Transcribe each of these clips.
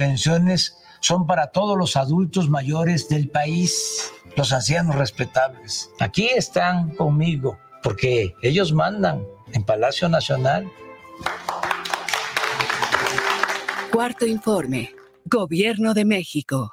pensiones son para todos los adultos mayores del país, los ancianos respetables. Aquí están conmigo, porque ellos mandan en Palacio Nacional. Cuarto informe. Gobierno de México.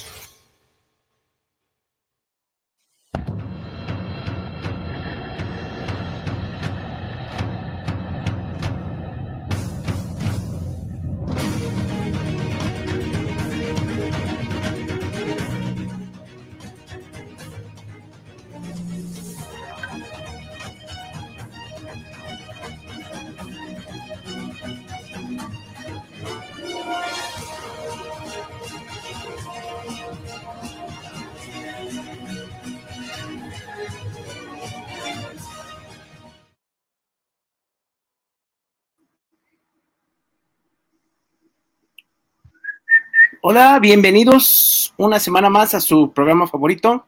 Hola, bienvenidos una semana más a su programa favorito,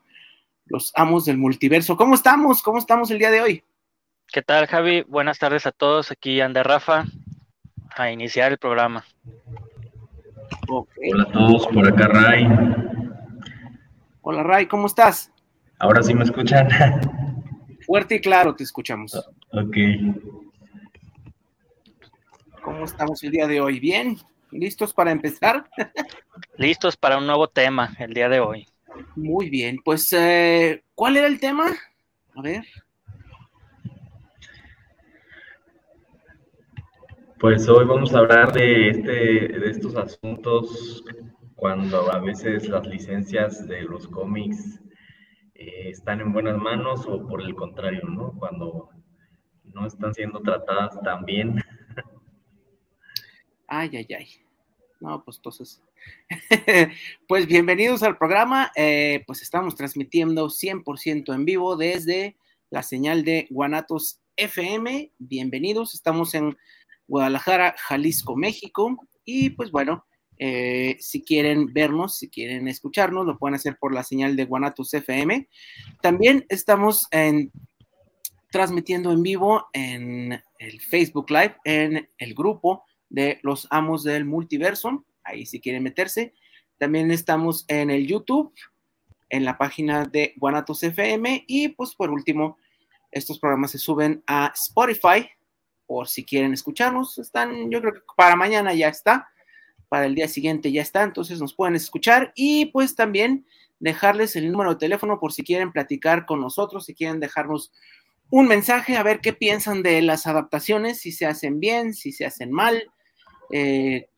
Los Amos del Multiverso. ¿Cómo estamos? ¿Cómo estamos el día de hoy? ¿Qué tal, Javi? Buenas tardes a todos. Aquí anda Rafa a iniciar el programa. Hola a todos, por acá Ray. Hola Ray, ¿cómo estás? Ahora sí me escuchan. Fuerte y claro te escuchamos. Ok. ¿Cómo estamos el día de hoy? ¿Bien? ¿Listos para empezar? Listos para un nuevo tema el día de hoy. Muy bien, pues, eh, ¿cuál era el tema? A ver. Pues hoy vamos a hablar de, este, de estos asuntos cuando a veces las licencias de los cómics eh, están en buenas manos o por el contrario, ¿no? Cuando no están siendo tratadas tan bien. Ay, ay, ay. No, pues entonces, pues bienvenidos al programa. Eh, pues estamos transmitiendo 100% en vivo desde la señal de Guanatos FM. Bienvenidos, estamos en Guadalajara, Jalisco, México. Y pues bueno, eh, si quieren vernos, si quieren escucharnos, lo pueden hacer por la señal de Guanatos FM. También estamos en, transmitiendo en vivo en el Facebook Live, en el grupo de los amos del multiverso, ahí si quieren meterse. También estamos en el YouTube, en la página de Guanatos FM y pues por último, estos programas se suben a Spotify por si quieren escucharnos. Están, yo creo que para mañana ya está, para el día siguiente ya está, entonces nos pueden escuchar y pues también dejarles el número de teléfono por si quieren platicar con nosotros, si quieren dejarnos un mensaje, a ver qué piensan de las adaptaciones, si se hacen bien, si se hacen mal, eh,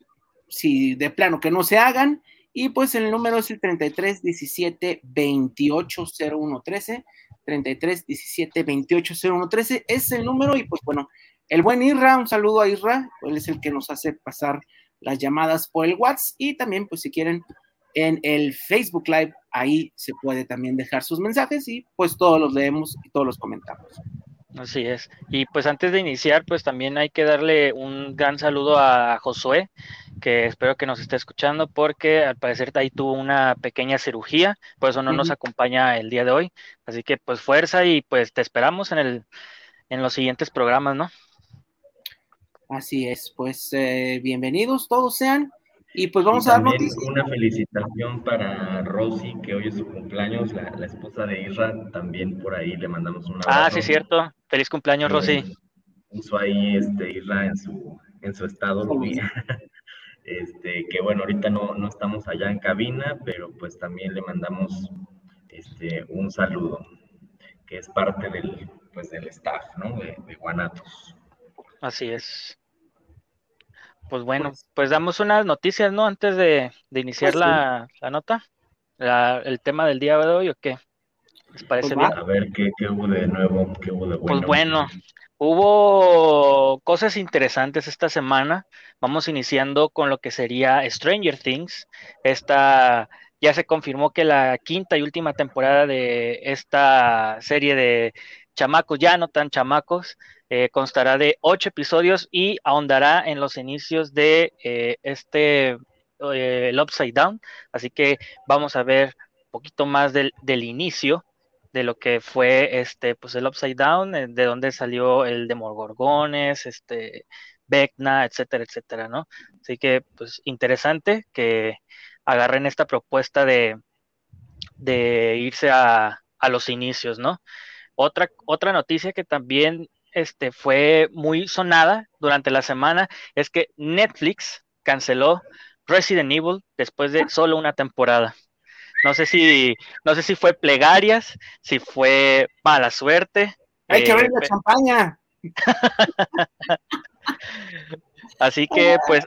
si de plano que no se hagan. Y pues el número es el 33 17 28 01 13. 33 17 28 01 13 es el número. Y pues bueno, el buen Irra, un saludo a Irra, él es el que nos hace pasar las llamadas por el WhatsApp. Y también, pues si quieren, en el Facebook Live, ahí se puede también dejar sus mensajes y pues todos los leemos y todos los comentamos. Así es. Y pues antes de iniciar, pues también hay que darle un gran saludo a Josué, que espero que nos esté escuchando, porque al parecer ahí tuvo una pequeña cirugía, por eso no nos acompaña el día de hoy. Así que pues fuerza y pues te esperamos en el en los siguientes programas, ¿no? Así es, pues eh, bienvenidos todos sean. Y pues vamos a dar noticias. Una felicitación para Rosy, que hoy es su cumpleaños, la, esposa de Isra, también por ahí le mandamos un abrazo. Ah, sí, cierto. Feliz cumpleaños, Rosy. Puso ahí este, Isra en su, en su estado. este, que bueno, ahorita no, no estamos allá en cabina, pero pues también le mandamos este, un saludo, que es parte del, pues, del staff, ¿no? De, de Guanatos. Así es. Pues bueno, pues, pues, damos unas noticias, ¿no? Antes de, iniciar pues la, nota, el tema del día de hoy, ¿o qué? ¿Les parece pues bien? A ver, ¿qué, hubo de nuevo? ¿Qué hubo de bueno? Pues bueno, hubo cosas interesantes esta semana. Vamos iniciando con lo que sería Stranger Things. Esta ya se confirmó que la quinta y última temporada de esta serie de chamacos, ya no tan chamacos, eh, constará de ocho episodios y ahondará en los inicios de eh, este eh, el Upside Down. Así que vamos a ver un poquito más del, del, inicio de lo que fue este, pues el Upside Down, de dónde salió el Demogorgones, este, Vecna, etcétera, etcétera, ¿no? Así que, pues, interesante que agarren esta propuesta de, de irse a, a los inicios, ¿no? Otra, otra noticia que también este, fue muy sonada durante la semana es que Netflix canceló Resident Evil después de solo una temporada. No sé si, no sé si fue plegarias, si fue mala suerte. Hay que ver la champaña. Así que, pues,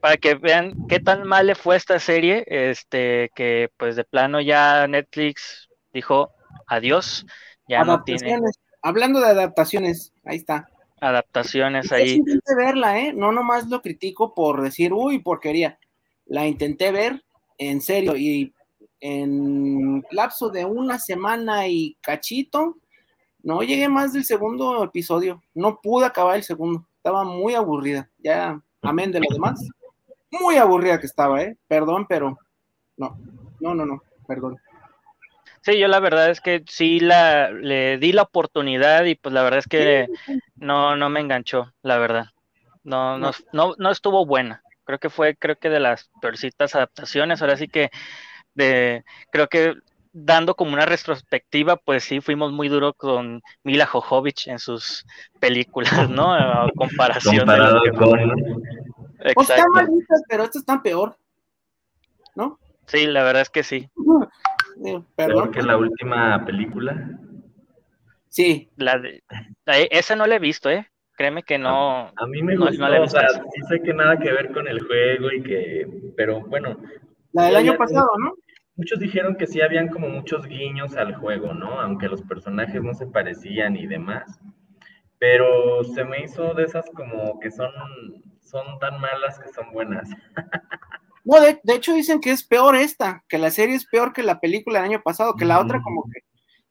para que vean qué tan mal le fue esta serie, este, que pues de plano ya Netflix dijo adiós, ya no tiene. Hablando de adaptaciones, ahí está. Adaptaciones ahí. intenté verla, ¿eh? No nomás lo critico por decir, uy, porquería. La intenté ver, en serio, y en lapso de una semana y cachito, no llegué más del segundo episodio. No pude acabar el segundo. Estaba muy aburrida. Ya, amén de lo demás. Muy aburrida que estaba, ¿eh? Perdón, pero no. No, no, no. Perdón. Sí, yo la verdad es que sí la, le di la oportunidad y pues la verdad es que no, no me enganchó, la verdad. No, no, no, no estuvo buena. Creo que fue, creo que de las peorcitas adaptaciones. Ahora sí que de, creo que dando como una retrospectiva, pues sí, fuimos muy duro con Mila Jojovich en sus películas, ¿no? A comparación Comparado de con... Pues malita, pero esto está peor, ¿no? Sí, la verdad es que sí. Perdón. que la última película. Sí. La de, la, esa no la he visto, ¿eh? Créeme que no. A, a mí me gustó, no, no o sea, sí sé que nada que ver con el juego y que, pero bueno. La del año pasado, ¿no? Muchos dijeron que sí habían como muchos guiños al juego, ¿no? Aunque los personajes no se parecían y demás. Pero se me hizo de esas como que son, son tan malas que son buenas. No, de, de, hecho dicen que es peor esta, que la serie es peor que la película del año pasado, que la mm. otra como que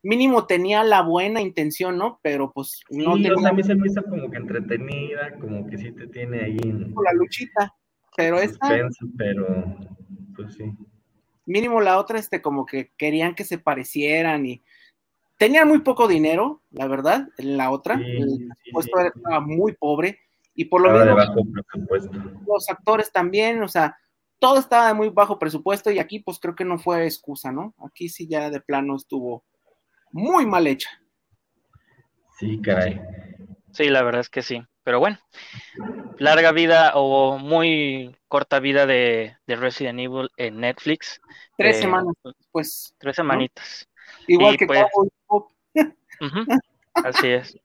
mínimo tenía la buena intención, ¿no? Pero pues no sí, tenía... o sea, a mí se me hizo como que entretenida, como que sí te tiene ahí en... La luchita, pero esta... Pero, pues sí. Mínimo la otra, este, como que querían que se parecieran y... Tenían muy poco dinero, la verdad, en la otra. Sí, el presupuesto sí, estaba muy pobre y por lo menos los actores también, o sea, todo estaba de muy bajo presupuesto y aquí pues creo que no fue excusa, ¿no? Aquí sí ya de plano estuvo muy mal hecha. Sí, caray. Sí, la verdad es que sí. Pero bueno, larga vida o muy corta vida de, de Resident Evil en Netflix. Tres Eh, semanas después. Tres semanitas. Igual y que pues- Cowboy Así es.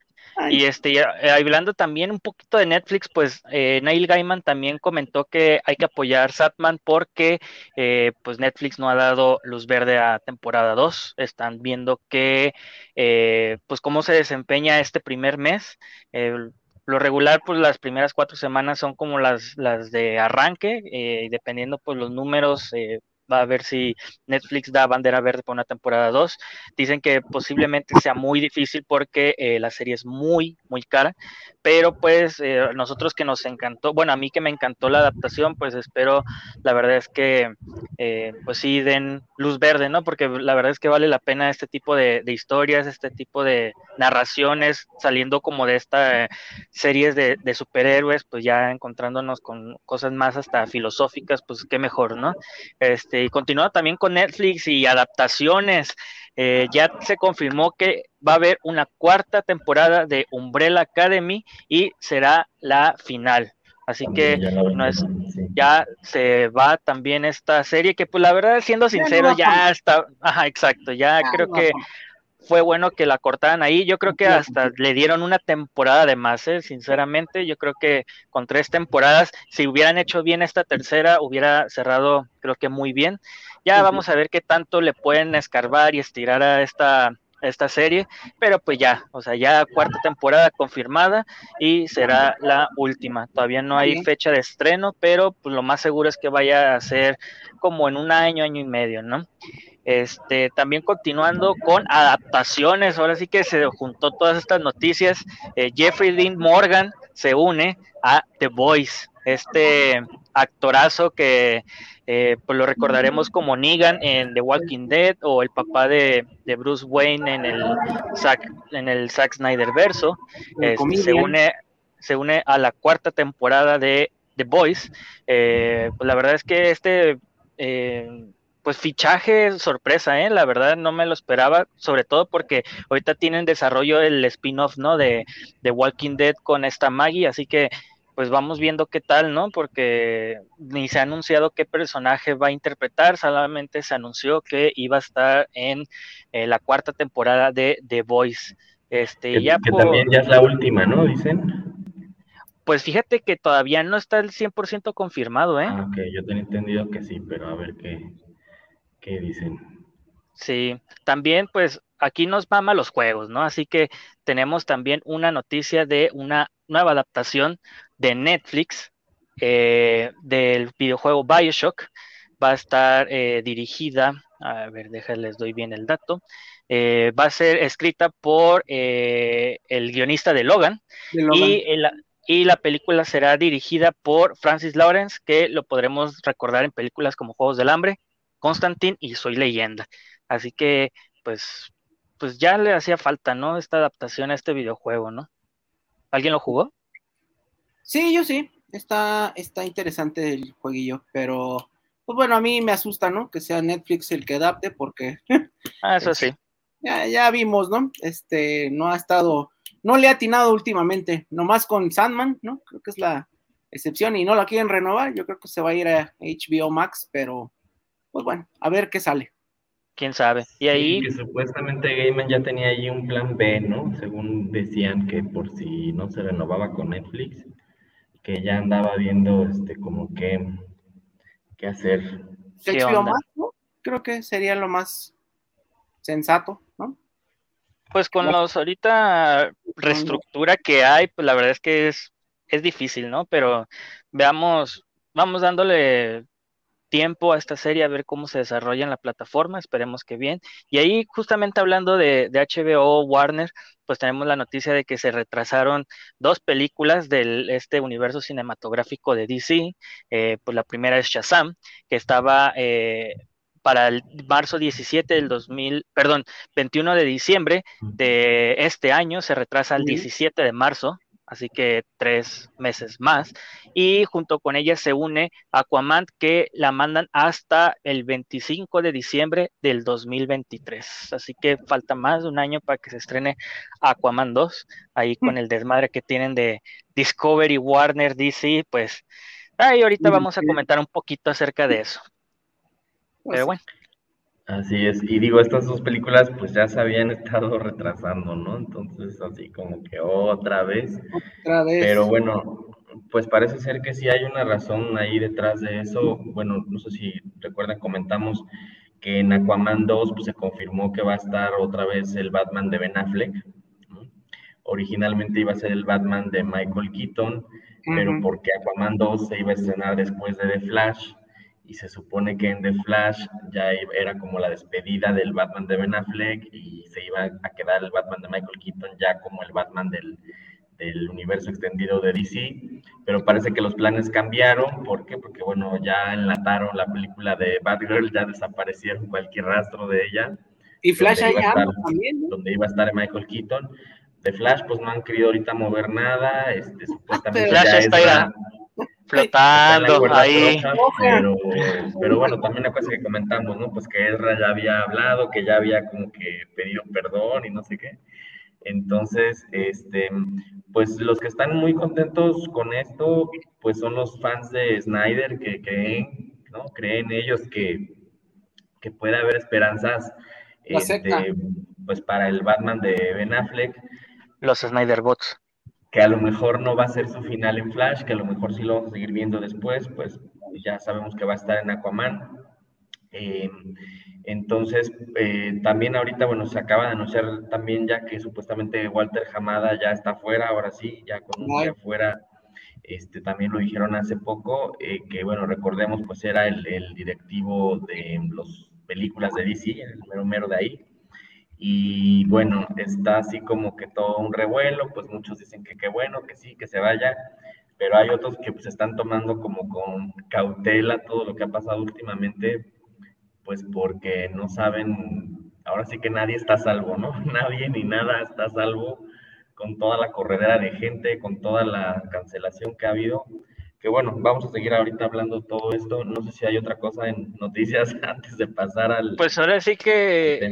Y este, eh, hablando también un poquito de Netflix, pues eh, Neil Gaiman también comentó que hay que apoyar Satman porque eh, pues Netflix no ha dado luz verde a temporada 2. Están viendo que eh, pues cómo se desempeña este primer mes. Lo regular, pues las primeras cuatro semanas son como las, las de arranque, eh, dependiendo pues los números, va a ver si Netflix da bandera verde para una temporada 2. Dicen que posiblemente sea muy difícil porque eh, la serie es muy, muy cara, pero pues eh, nosotros que nos encantó, bueno, a mí que me encantó la adaptación, pues espero, la verdad es que eh, pues sí den luz verde, ¿no? Porque la verdad es que vale la pena este tipo de, historias, este tipo de narraciones, saliendo como de estas series de, de superhéroes, pues ya encontrándonos con cosas más hasta filosóficas, pues qué mejor, ¿no? Este, y continúa también con Netflix y adaptaciones. Eh, ya se confirmó que va a haber una cuarta temporada de Umbrella Academy y será la final. Así que Ya no es, sí. ya se va también esta serie que pues la verdad siendo Ya no sincero ya está, ajá, exacto, ya Ya creo no, que fue bueno que la cortaran ahí. Yo creo que hasta le dieron una temporada de más, ¿eh? sinceramente. Yo creo que con tres temporadas, si hubieran hecho bien esta tercera, hubiera cerrado, creo que muy bien. Ya vamos a ver qué tanto le pueden escarbar y estirar a esta esta serie, pero pues ya, o sea, ya cuarta temporada confirmada y será la última. Todavía no hay fecha de estreno, pero pues lo más seguro es que vaya a ser como en un año, año y medio, ¿no? Este, también continuando con adaptaciones, ahora sí que se juntó todas estas noticias. Eh, Jeffrey Dean Morgan se une a The Voice, este actorazo que eh, pues lo recordaremos como Negan en The Walking Dead o el papá de, Bruce Wayne en el Zack, en el Zack Snyder verso. Este, se, une, se une a la cuarta temporada de The Voice. Eh, pues la verdad es que este pues fichaje sorpresa, ¿eh? La verdad no me lo esperaba, sobre todo porque ahorita tienen desarrollo el spin-off, ¿no? De, de Walking Dead con esta Maggie, así que pues vamos viendo qué tal, ¿no? Porque ni se ha anunciado qué personaje va a interpretar, solamente se anunció que iba a estar en eh, la cuarta temporada de The Voice. Este, que, ya que también ya es la última, ¿no? Dicen. Pues fíjate que todavía no está el 100% confirmado, ¿eh? Ah, ok, yo tenía entendido que sí, pero a ver qué, ¿Qué dicen? Sí, también pues aquí nos mama los juegos, ¿no? Así que tenemos también una noticia de una nueva adaptación de Netflix eh, del videojuego Bioshock. Va a estar eh, dirigida, a ver, déjales, doy bien el dato. Eh, va a ser escrita por el guionista de Logan, Y, y la película será dirigida por Francis Lawrence, que lo podremos recordar en películas como Juegos del Hambre, Constantine y Soy Leyenda. Así que, pues, pues ya le hacía falta, ¿no? Esta adaptación a este videojuego, ¿no? ¿Alguien lo jugó? Sí, yo sí. Está, está interesante el jueguillo, pero pues bueno, a mí me asusta, ¿no? Que sea Netflix el que adapte, porque. Ah, eso sí. Ya, ya vimos, ¿no? Este, no ha estado, no le ha atinado últimamente, nomás con Sandman, ¿no? Creo que es la excepción y no la quieren renovar. Yo creo que se va a ir a HBO Max, pero pues bueno, a ver qué sale. Quién sabe. Y ahí. que supuestamente Gaiman ya tenía ahí un plan B, ¿no? Según decían que por si no se renovaba con Netflix, que ya andaba viendo este como qué, qué hacer. ¿Qué más, ¿no? Creo que sería lo más sensato, ¿no? Pues con los ahorita reestructura que hay, pues la verdad es que es, es difícil, ¿no? Pero veamos, vamos dándole tiempo a esta serie a ver cómo se desarrolla en la plataforma, esperemos que bien. Y ahí justamente hablando de, HBO Warner, pues tenemos la noticia de que se retrasaron dos películas de este universo cinematográfico de DC. Eh, pues la primera es Shazam, que estaba eh, para el marzo 17 del 2000, perdón, 21 de diciembre de este año, se retrasa al 17 de marzo así que tres meses más. Y junto con ella se une Aquaman, que la mandan hasta el 25 de diciembre del 2023. Así que falta más de un año para que se estrene Aquaman 2, ahí con mm. el desmadre que tienen de Discovery, Warner, DC, pues ahí ahorita vamos a comentar un poquito acerca de eso. Pero bueno. Así es, y digo, estas dos películas pues ya se habían estado retrasando, ¿no? Entonces, así como que otra vez. Otra vez. Pero bueno, pues parece ser que sí hay una razón ahí detrás de eso. Bueno, no sé si recuerdan, comentamos que en Aquaman 2 pues, se confirmó que va a estar otra vez el Batman de Ben Affleck. Originalmente iba a ser el Batman de Michael Keaton, pero porque Aquaman 2 se iba a estrenar después de The Flash y se supone que en The Flash ya era como la despedida del Batman de Ben Affleck y se iba a quedar el Batman de Michael Keaton ya como el Batman del, del universo extendido de DC, pero parece que los planes cambiaron, ¿por qué? Porque bueno, ya enlataron la película de Batgirl, ya desaparecieron cualquier rastro de ella. Y Flash ahí también, Donde iba a estar Michael Keaton. De Flash, pues no han querido ahorita mover nada, este, supuestamente Flash está, flotando ahí. pero, bueno, también la cosa que comentamos, ¿no? Pues que Ezra ya había hablado, que ya había como que pedido perdón y no sé qué. Entonces, este, pues los que están muy contentos con esto, pues son los fans de Snyder que creen, ¿no? Creen ellos que, que puede haber esperanzas, este, pues para el Batman de Ben Affleck. Los Snyder Bots que a lo mejor no va a ser su final en Flash, que a lo mejor sí lo vamos a seguir viendo después, pues ya sabemos que va a estar en Aquaman. Eh, entonces, eh, también ahorita, bueno, se acaba de anunciar también ya que supuestamente Walter Hamada ya está fuera, ahora sí, ya con un día fuera, este, también lo dijeron hace poco, eh, que bueno, recordemos, pues era el, el directivo de las películas de DC, el mero mero de ahí, y bueno, está así como que todo un revuelo, pues muchos dicen que qué bueno, que sí, que se vaya, pero hay otros que pues están tomando como con cautela todo lo que ha pasado últimamente, pues porque no saben, ahora sí que nadie está a salvo, ¿no? Nadie ni nada está a salvo con toda la corredera de gente, con toda la cancelación que ha habido. Que bueno, vamos a seguir ahorita hablando todo esto. No sé si hay otra cosa en noticias antes de pasar al. Pues ahora sí que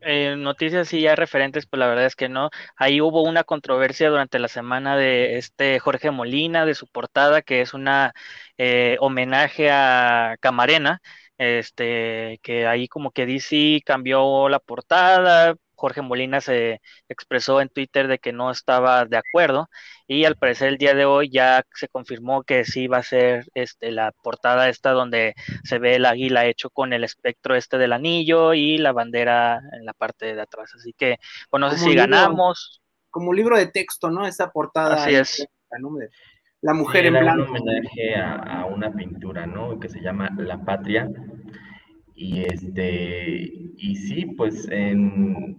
eh, noticias y ya referentes, pues la verdad es que no. Ahí hubo una controversia durante la semana de este Jorge Molina, de su portada, que es una eh, homenaje a Camarena este, que ahí como que DC cambió la portada, Jorge Molina se expresó en Twitter de que no estaba de acuerdo y al parecer el día de hoy ya se confirmó que sí va a ser este, la portada esta donde se ve el águila hecho con el espectro este del anillo y la bandera en la parte de atrás. Así que, bueno, no sé si ganamos. Como libro de texto, ¿no? Esa portada. Así es. La mujer en blanco. un homenaje a, una pintura, ¿no? Que se llama La Patria. Y este, y sí, pues en,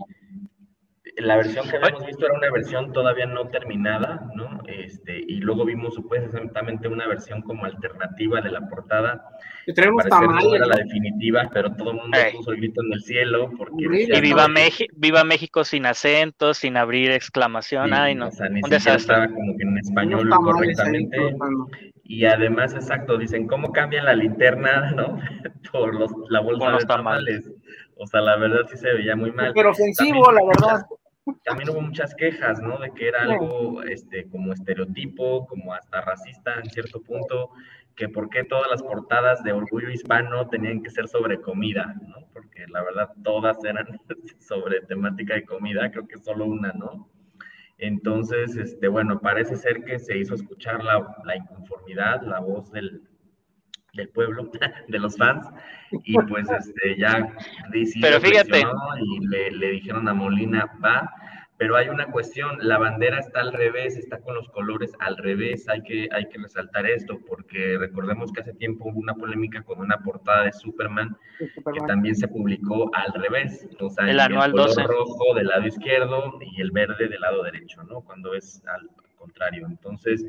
la versión que habíamos visto era una versión todavía no terminada, ¿no? Este, y luego vimos supuestamente una versión como alternativa de la portada. Que tenemos no era la definitiva, pero todo el mundo puso el grito en el cielo. Porque y viva, México, viva México sin acento, sin abrir exclamación. Ay, no. O sea, ni siquiera estaba como que en español correctamente. Y además, exacto, dicen, ¿cómo cambian la linterna, no? Por los, la bolsa de tamales. O sea, la verdad sí se veía muy mal. Pero ofensivo, la verdad también hubo muchas quejas, ¿no? De que era algo este, como estereotipo, como hasta racista en cierto punto, que por qué todas las portadas de Orgullo Hispano tenían que ser sobre comida, ¿no? Porque la verdad todas eran sobre temática de comida, creo que solo una, ¿no? Entonces, este, bueno, parece ser que se hizo escuchar la, la inconformidad, la voz del, del pueblo, de los fans, y pues este, ya Pero fíjate. y le, le, dijeron a Molina, va, pero hay una cuestión, la bandera está al revés, está con los colores al revés, hay que, hay que resaltar esto, porque recordemos que hace tiempo hubo una polémica con una portada de Superman, que también se publicó al revés, o sea, el, anual el color rojo del lado izquierdo y el verde del lado derecho, ¿no? Cuando es al contrario, entonces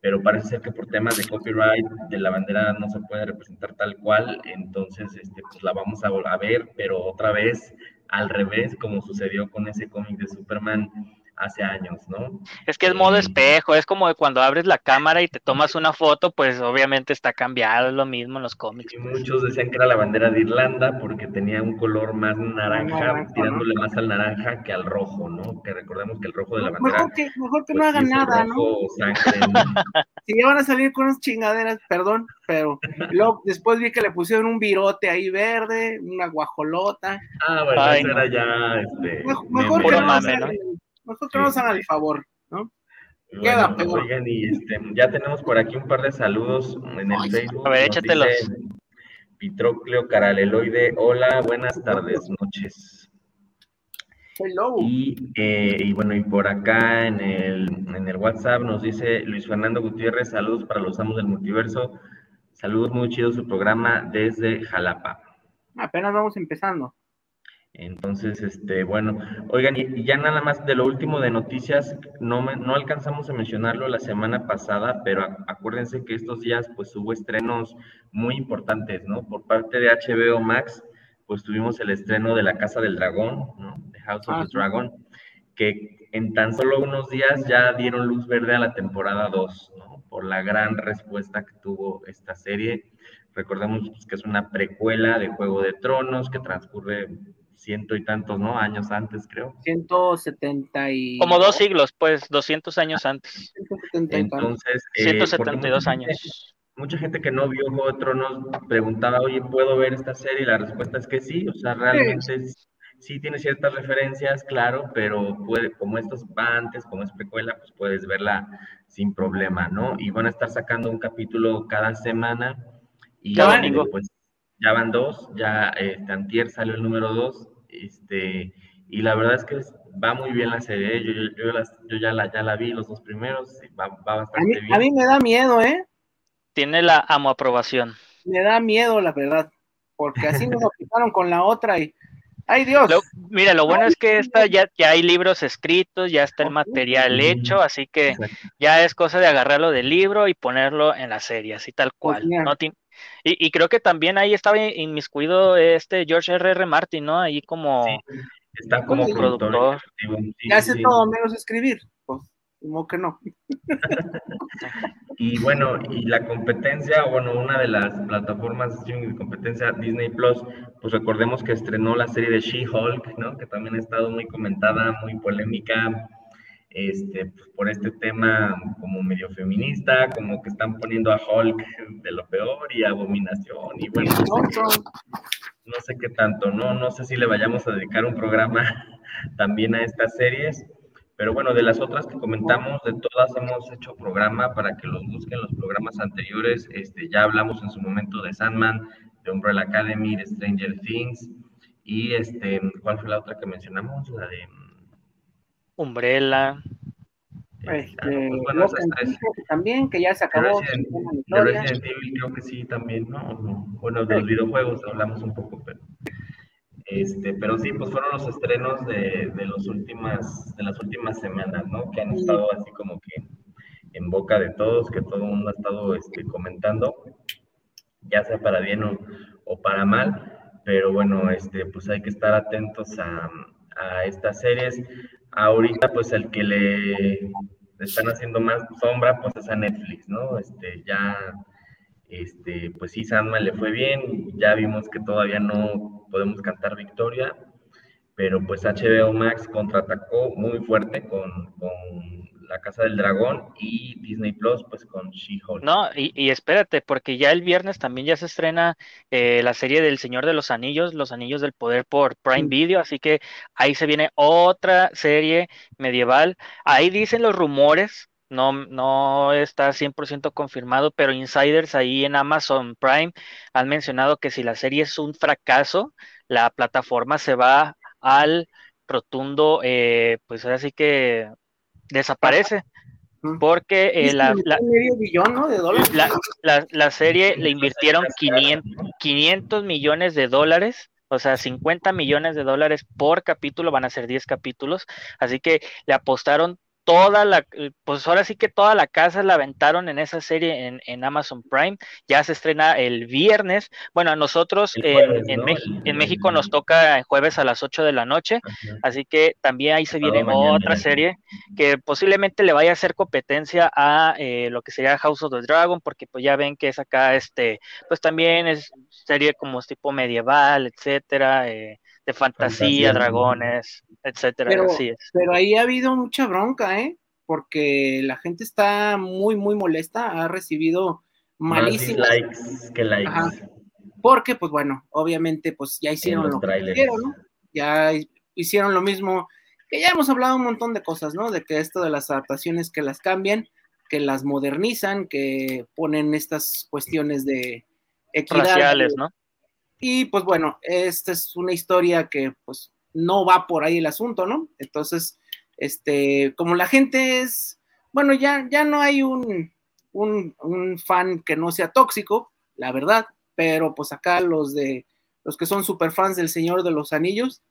pero parece ser que por temas de copyright de la bandera no se puede representar tal cual, entonces este, pues la vamos a, a ver, pero otra vez al revés, como sucedió con ese cómic de Superman hace años, ¿no? Es que es modo espejo, es como cuando abres la cámara y te tomas una foto, pues obviamente está cambiado, es lo mismo en los cómics. Y muchos decían que era la bandera de Irlanda porque tenía un color más naranja, tirándole más al naranja que al rojo, ¿no? Que recordemos que el rojo de la bandera... Mejor que, mejor que no pues, hagan nada, ¿no? si ya van a salir con unas chingaderas, perdón, pero luego después vi que le pusieron un virote ahí verde, una guajolota. Ah, bueno, eso era ya... Este, mejor, que no, nosotros no nos hagan el favor, ¿no? Queda Oigan, y este, ya tenemos por aquí un par de saludos en el Facebook. A ver, échatelos. Pitrocleo Caraleloide, hola, buenas tardes, noches. Hello. Y, eh, y, bueno, y por acá en el, en el WhatsApp nos dice Luis Fernando Gutiérrez, saludos para los amos del multiverso. Saludos muy chido su programa desde Jalapa. Apenas vamos empezando. Entonces, este, bueno, oigan, y, ya nada más de lo último de noticias, no, no alcanzamos a mencionarlo la semana pasada, pero acuérdense que estos días pues hubo estrenos muy importantes, ¿no? Por parte de HBO Max, pues tuvimos el estreno de La Casa del Dragón, ¿no? The House of the Dragon, que en tan solo unos días ya dieron luz verde a la temporada 2, ¿no? Por la gran respuesta que tuvo esta serie. Recordemos pues, que es una precuela de Juego de Tronos que transcurre ciento y tantos, ¿no? Años antes, creo. 170 y... Como dos siglos, pues, 200 años antes. Entonces... 172 eh, años. Mucha gente que no vio Juego de Tronos preguntaba, oye, ¿puedo ver esta serie? Y la respuesta es que sí, o sea, realmente sí, tiene ciertas referencias, claro, pero puede, como estos va antes, como es precuela, pues puedes verla sin problema, ¿no? Y van a estar sacando un capítulo cada semana. Y cada pues, ya van dos, ya este, Antier salió el número dos, este, y la verdad es que va muy bien la serie, yo, yo, yo, ya, la, ya la vi los dos primeros, va, va bastante a bien. A mí me da miedo, ¿eh? Tiene la amo aprobación. Me da miedo, la verdad, porque así nos aplicaron con la otra y ¡Ay, Dios! mira, lo bueno es que esta ya, ya hay libros escritos, ya está el material hecho, así que ya es cosa de agarrarlo del libro y ponerlo en la serie, así tal cual. No y, y, creo que también ahí estaba inmiscuido este George R. R. Martin, ¿no? Ahí como, está como productor. ya hace todo menos escribir, como que no. Y bueno, y la competencia, bueno, una de las plataformas de competencia, Disney Plus, pues recordemos que estrenó la serie de She-Hulk, ¿no? Que también ha estado muy comentada, muy polémica, este, pues, por este tema como medio feminista, como que están poniendo a Hulk de lo peor y abominación, y bueno, no sé qué tanto, ¿no? No sé si le vayamos a dedicar un programa también a estas series pero bueno, de las otras que comentamos, de todas hemos hecho programa para que los busquen los programas anteriores. Este, ya hablamos en su momento de Sandman, de Umbrella Academy, de Stranger Things. Y este, ¿cuál fue la otra que mencionamos? La de mm, Umbrella. Este, pues, bueno, esas tres. También, que ya se acabó. Resident, de Resident Evil creo que sí también, ¿no? Bueno, de los videojuegos hablamos un poco, pero... Este, pero sí, pues fueron los estrenos de, de, los últimas, de las últimas semanas, ¿no? Que han estado así como que en boca de todos, que todo el mundo ha estado este, comentando, ya sea para bien o, o, para mal, pero bueno, este, pues hay que estar atentos a, a estas series. Ahorita, pues el que le están haciendo más sombra, pues es a Netflix, ¿no? Este, ya este, pues sí, Sandman le fue bien, ya vimos que todavía no podemos cantar victoria, pero pues HBO Max contraatacó muy fuerte con, con La Casa del Dragón y Disney Plus pues con She-Hulk. No, y, espérate, porque ya el viernes también ya se estrena eh, la serie del Señor de los Anillos, Los Anillos del Poder por Prime Video, así que ahí se viene otra serie medieval. Ahí dicen los rumores no, no está 100% confirmado, pero insiders ahí en Amazon Prime han mencionado que si la serie es un fracaso, la plataforma se va al rotundo, eh, pues ahora sí que desaparece. Porque eh, la, la, la, serie le invirtieron 500, 500 millones de dólares o sea, 50 millones de dólares por capítulo, van a ser 10 capítulos, así que le apostaron toda la, eh, pues ahora sí que toda la casa la aventaron en esa serie en, en Amazon Prime, ya se estrena el viernes, bueno, a nosotros en, en, México nos toca el jueves a las 8 de la noche, así que también ahí se viene otra serie que posiblemente le vaya a hacer competencia a eh, lo que sería House of the Dragon, porque pues ya ven que es acá, este, pues también es serie como tipo medieval, etcétera, eh, de fantasía, dragones, etcétera. Pero, así es. pero ahí ha habido mucha bronca, ¿eh? Porque la gente está muy, muy molesta, ha recibido malísimos likes que likes. Porque, pues bueno, obviamente, pues ya hicieron lo que hicieron, ¿no? Ya hicieron lo mismo, que ya hemos hablado un montón de cosas, ¿no? De que esto de las adaptaciones que las cambian, que las modernizan, que ponen estas cuestiones de equidad. Raciales, ¿no? Y pues bueno, esta es una historia que pues no va por ahí el asunto, ¿no? Entonces, este, como la gente es, bueno, ya, ya no hay un, un, un fan que no sea tóxico, la verdad, pero pues acá los de los que son super fans del Señor de los Anillos,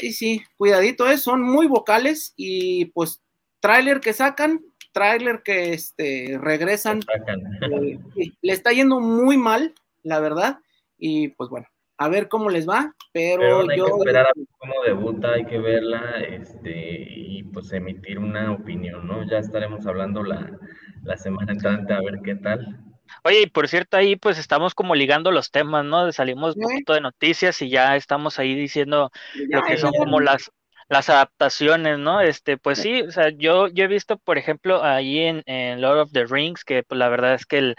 ahí sí, cuidadito, ¿eh? son muy vocales y pues tráiler que sacan, tráiler que este, regresan, eh, le está yendo muy mal, la verdad, y pues bueno, a ver cómo les va, pero, hay yo... que esperar a ver cómo debuta, hay que verla este, y pues emitir una opinión, ¿no? Ya estaremos hablando la, la semana entrante a ver qué tal. Oye, y por cierto, ahí pues estamos como ligando los temas, ¿no? Salimos un poquito de noticias y ya estamos ahí diciendo lo que son como las las adaptaciones, ¿no? Este, pues sí, o sea, yo, yo he visto, por ejemplo, ahí en, en Lord of the Rings, que pues la verdad es que el,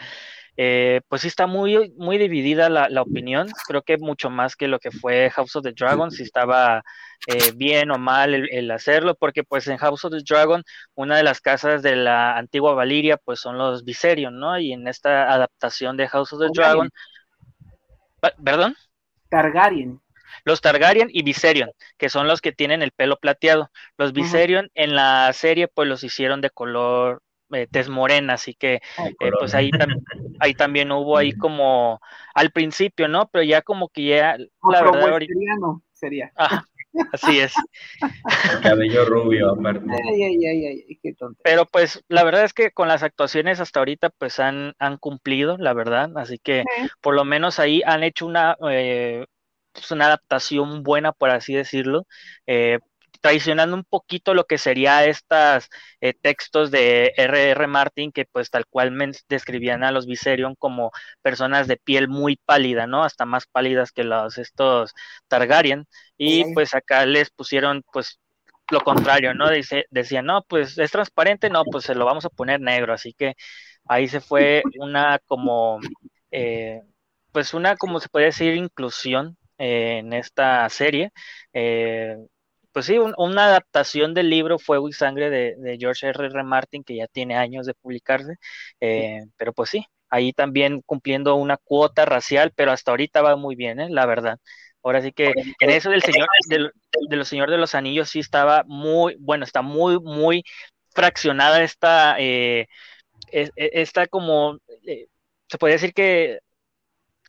eh, pues sí está muy, muy dividida la, la, opinión, creo que mucho más que lo que fue House of the Dragon, si estaba eh, bien o mal el, hacerlo, porque pues en House of the Dragon una de las casas de la antigua Valiria pues son los Viserion, ¿no? Y en esta adaptación de House of the Dragon, ¿Perdón? Targaryen. Los Targaryen y Viserion, que son los que tienen el pelo plateado. Los Viserion en la serie pues los hicieron de color eh, tez morena, así que eh, pues ahí, ahí también hubo ahí como al principio, ¿no? Pero ya como que ya la verdad ahorita... sería. así es. cabello rubio aparte. Pero pues la verdad es que con las actuaciones hasta ahorita pues han, han cumplido, la verdad, así que por lo menos ahí han hecho una eh, pues, una adaptación buena, por así decirlo, eh, traicionando un poquito lo que sería estos eh, textos de R.R. Martin, que pues tal cual describían a los Viserion como personas de piel muy pálida, ¿no? Hasta más pálidas que los estos Targaryen, y pues acá les pusieron pues lo contrario, ¿no? Dice, decían, no, pues es transparente, no, pues se lo vamos a poner negro, así que ahí se fue una como, eh, pues una, como se puede decir, inclusión en esta serie. Eh, pues sí, una adaptación del libro Fuego y Sangre de, George R. R. Martin, que ya tiene años de publicarse, eh, pero pues sí, ahí también cumpliendo una cuota racial, pero hasta ahorita va muy bien, ¿eh? la verdad. Ahora sí que en eso del Señor, de los Señor de los Anillos sí estaba muy, bueno, está muy, muy fraccionada esta, eh, esta como, se podría decir que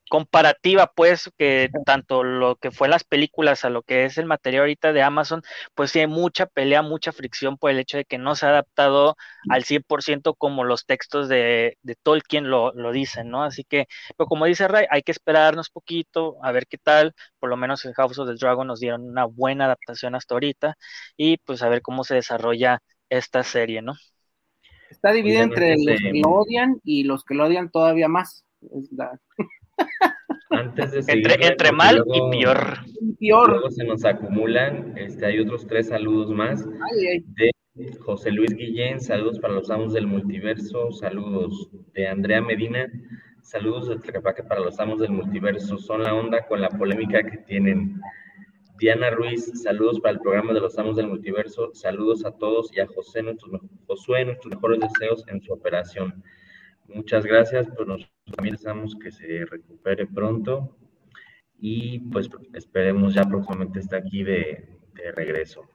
comparativa, pues, que tanto lo que fue las películas a lo que es el material ahorita de Amazon, pues sí hay mucha pelea, mucha fricción por el hecho de que no se ha adaptado al 100% como los textos de, de Tolkien lo, lo, dicen, ¿no? Así que, pero como dice Ray, hay que esperarnos poquito, a ver qué tal, por lo menos en House of the Dragon nos dieron una buena adaptación hasta ahorita, y pues a ver cómo se desarrolla esta serie, ¿no? Está dividido entre los que lo odian y los que lo odian todavía más. Es la... Antes de seguir, entre, mal y peor. Luego se nos acumulan, este, hay otros tres saludos más. De José Luis Guillén, saludos para los amos del multiverso, saludos de Andrea Medina, saludos de Tlaquepaque para los amos del multiverso, son la onda con la polémica que tienen. Diana Ruiz, saludos para el programa de los amos del multiverso, saludos a todos y a José, nuestros, Josué, nuestros mejores deseos en su operación. Muchas gracias, pues nosotros también deseamos que se recupere pronto y pues esperemos ya próximamente estar aquí de, regreso.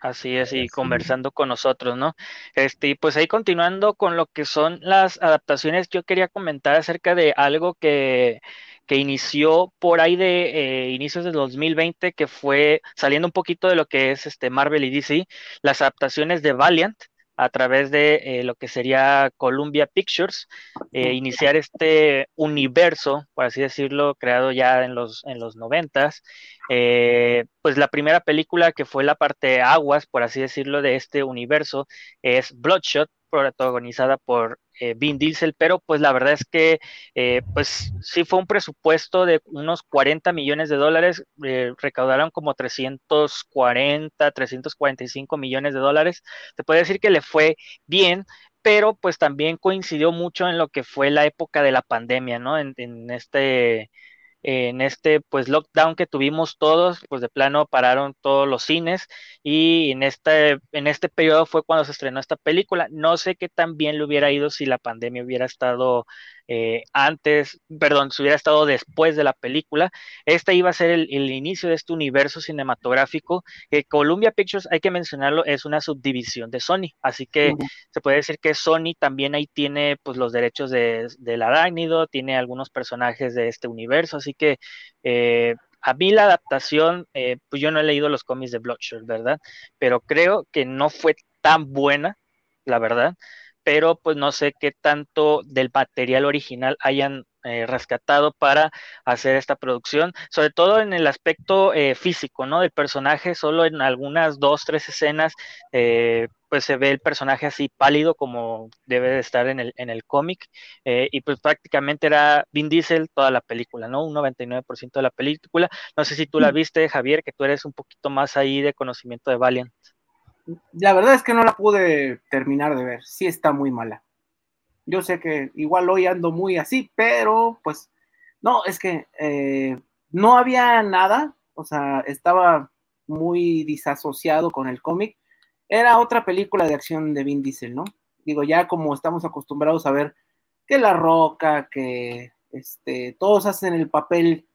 Así es, y conversando con nosotros, ¿no? Este, pues ahí continuando con lo que son las adaptaciones, yo quería comentar acerca de algo que, que inició por ahí de eh, inicios de 2020, que fue saliendo un poquito de lo que es este Marvel y DC, las adaptaciones de Valiant, a través de eh, lo que sería Columbia Pictures, eh, iniciar este universo, por así decirlo, creado ya en los, en los noventas. Eh, pues la primera película que fue la parte aguas, por así decirlo, de este universo es Bloodshot, protagonizada por eh, Vin Diesel, pero pues la verdad es que eh, pues sí fue un presupuesto de unos 40 millones de dólares, eh, recaudaron como 340, 345 millones de dólares. Se puede decir que le fue bien, pero pues también coincidió mucho en lo que fue la época de la pandemia, ¿no? En, en este en este pues lockdown que tuvimos todos, pues de plano pararon todos los cines y en este, en este periodo fue cuando se estrenó esta película. No sé qué tan bien le hubiera ido si la pandemia hubiera estado eh, antes, perdón, si hubiera estado después de la película. Esta iba a ser el, inicio de este universo cinematográfico. que Columbia Pictures, hay que mencionarlo, es una subdivisión de Sony, así que se puede decir que Sony también ahí tiene pues los derechos de, del arácnido, tiene algunos personajes de este universo, así que eh, a mí la adaptación, eh, pues yo no he leído los cómics de Bloodshot, ¿verdad? Pero creo que no fue tan buena, la verdad pero pues no sé qué tanto del material original hayan eh, rescatado para hacer esta producción, sobre todo en el aspecto eh, físico, ¿no? Del personaje, solo en algunas dos, tres escenas, eh, pues se ve el personaje así pálido como debe de estar en el, en el cómic, y pues prácticamente era Vin Diesel toda la película, ¿no? Un 99% de la película. No sé si tú la mm. viste, Javier, que tú eres un poquito más ahí de conocimiento de Valiant la verdad es que no la pude terminar de ver. Sí está muy mala. Yo sé que igual hoy ando muy así, pero pues no, es que eh, no había nada, o sea, estaba muy disasociado con el cómic. Era otra película de acción de Vin Diesel, ¿no? Digo, ya como estamos acostumbrados a ver que La Roca, que este, todos hacen el papel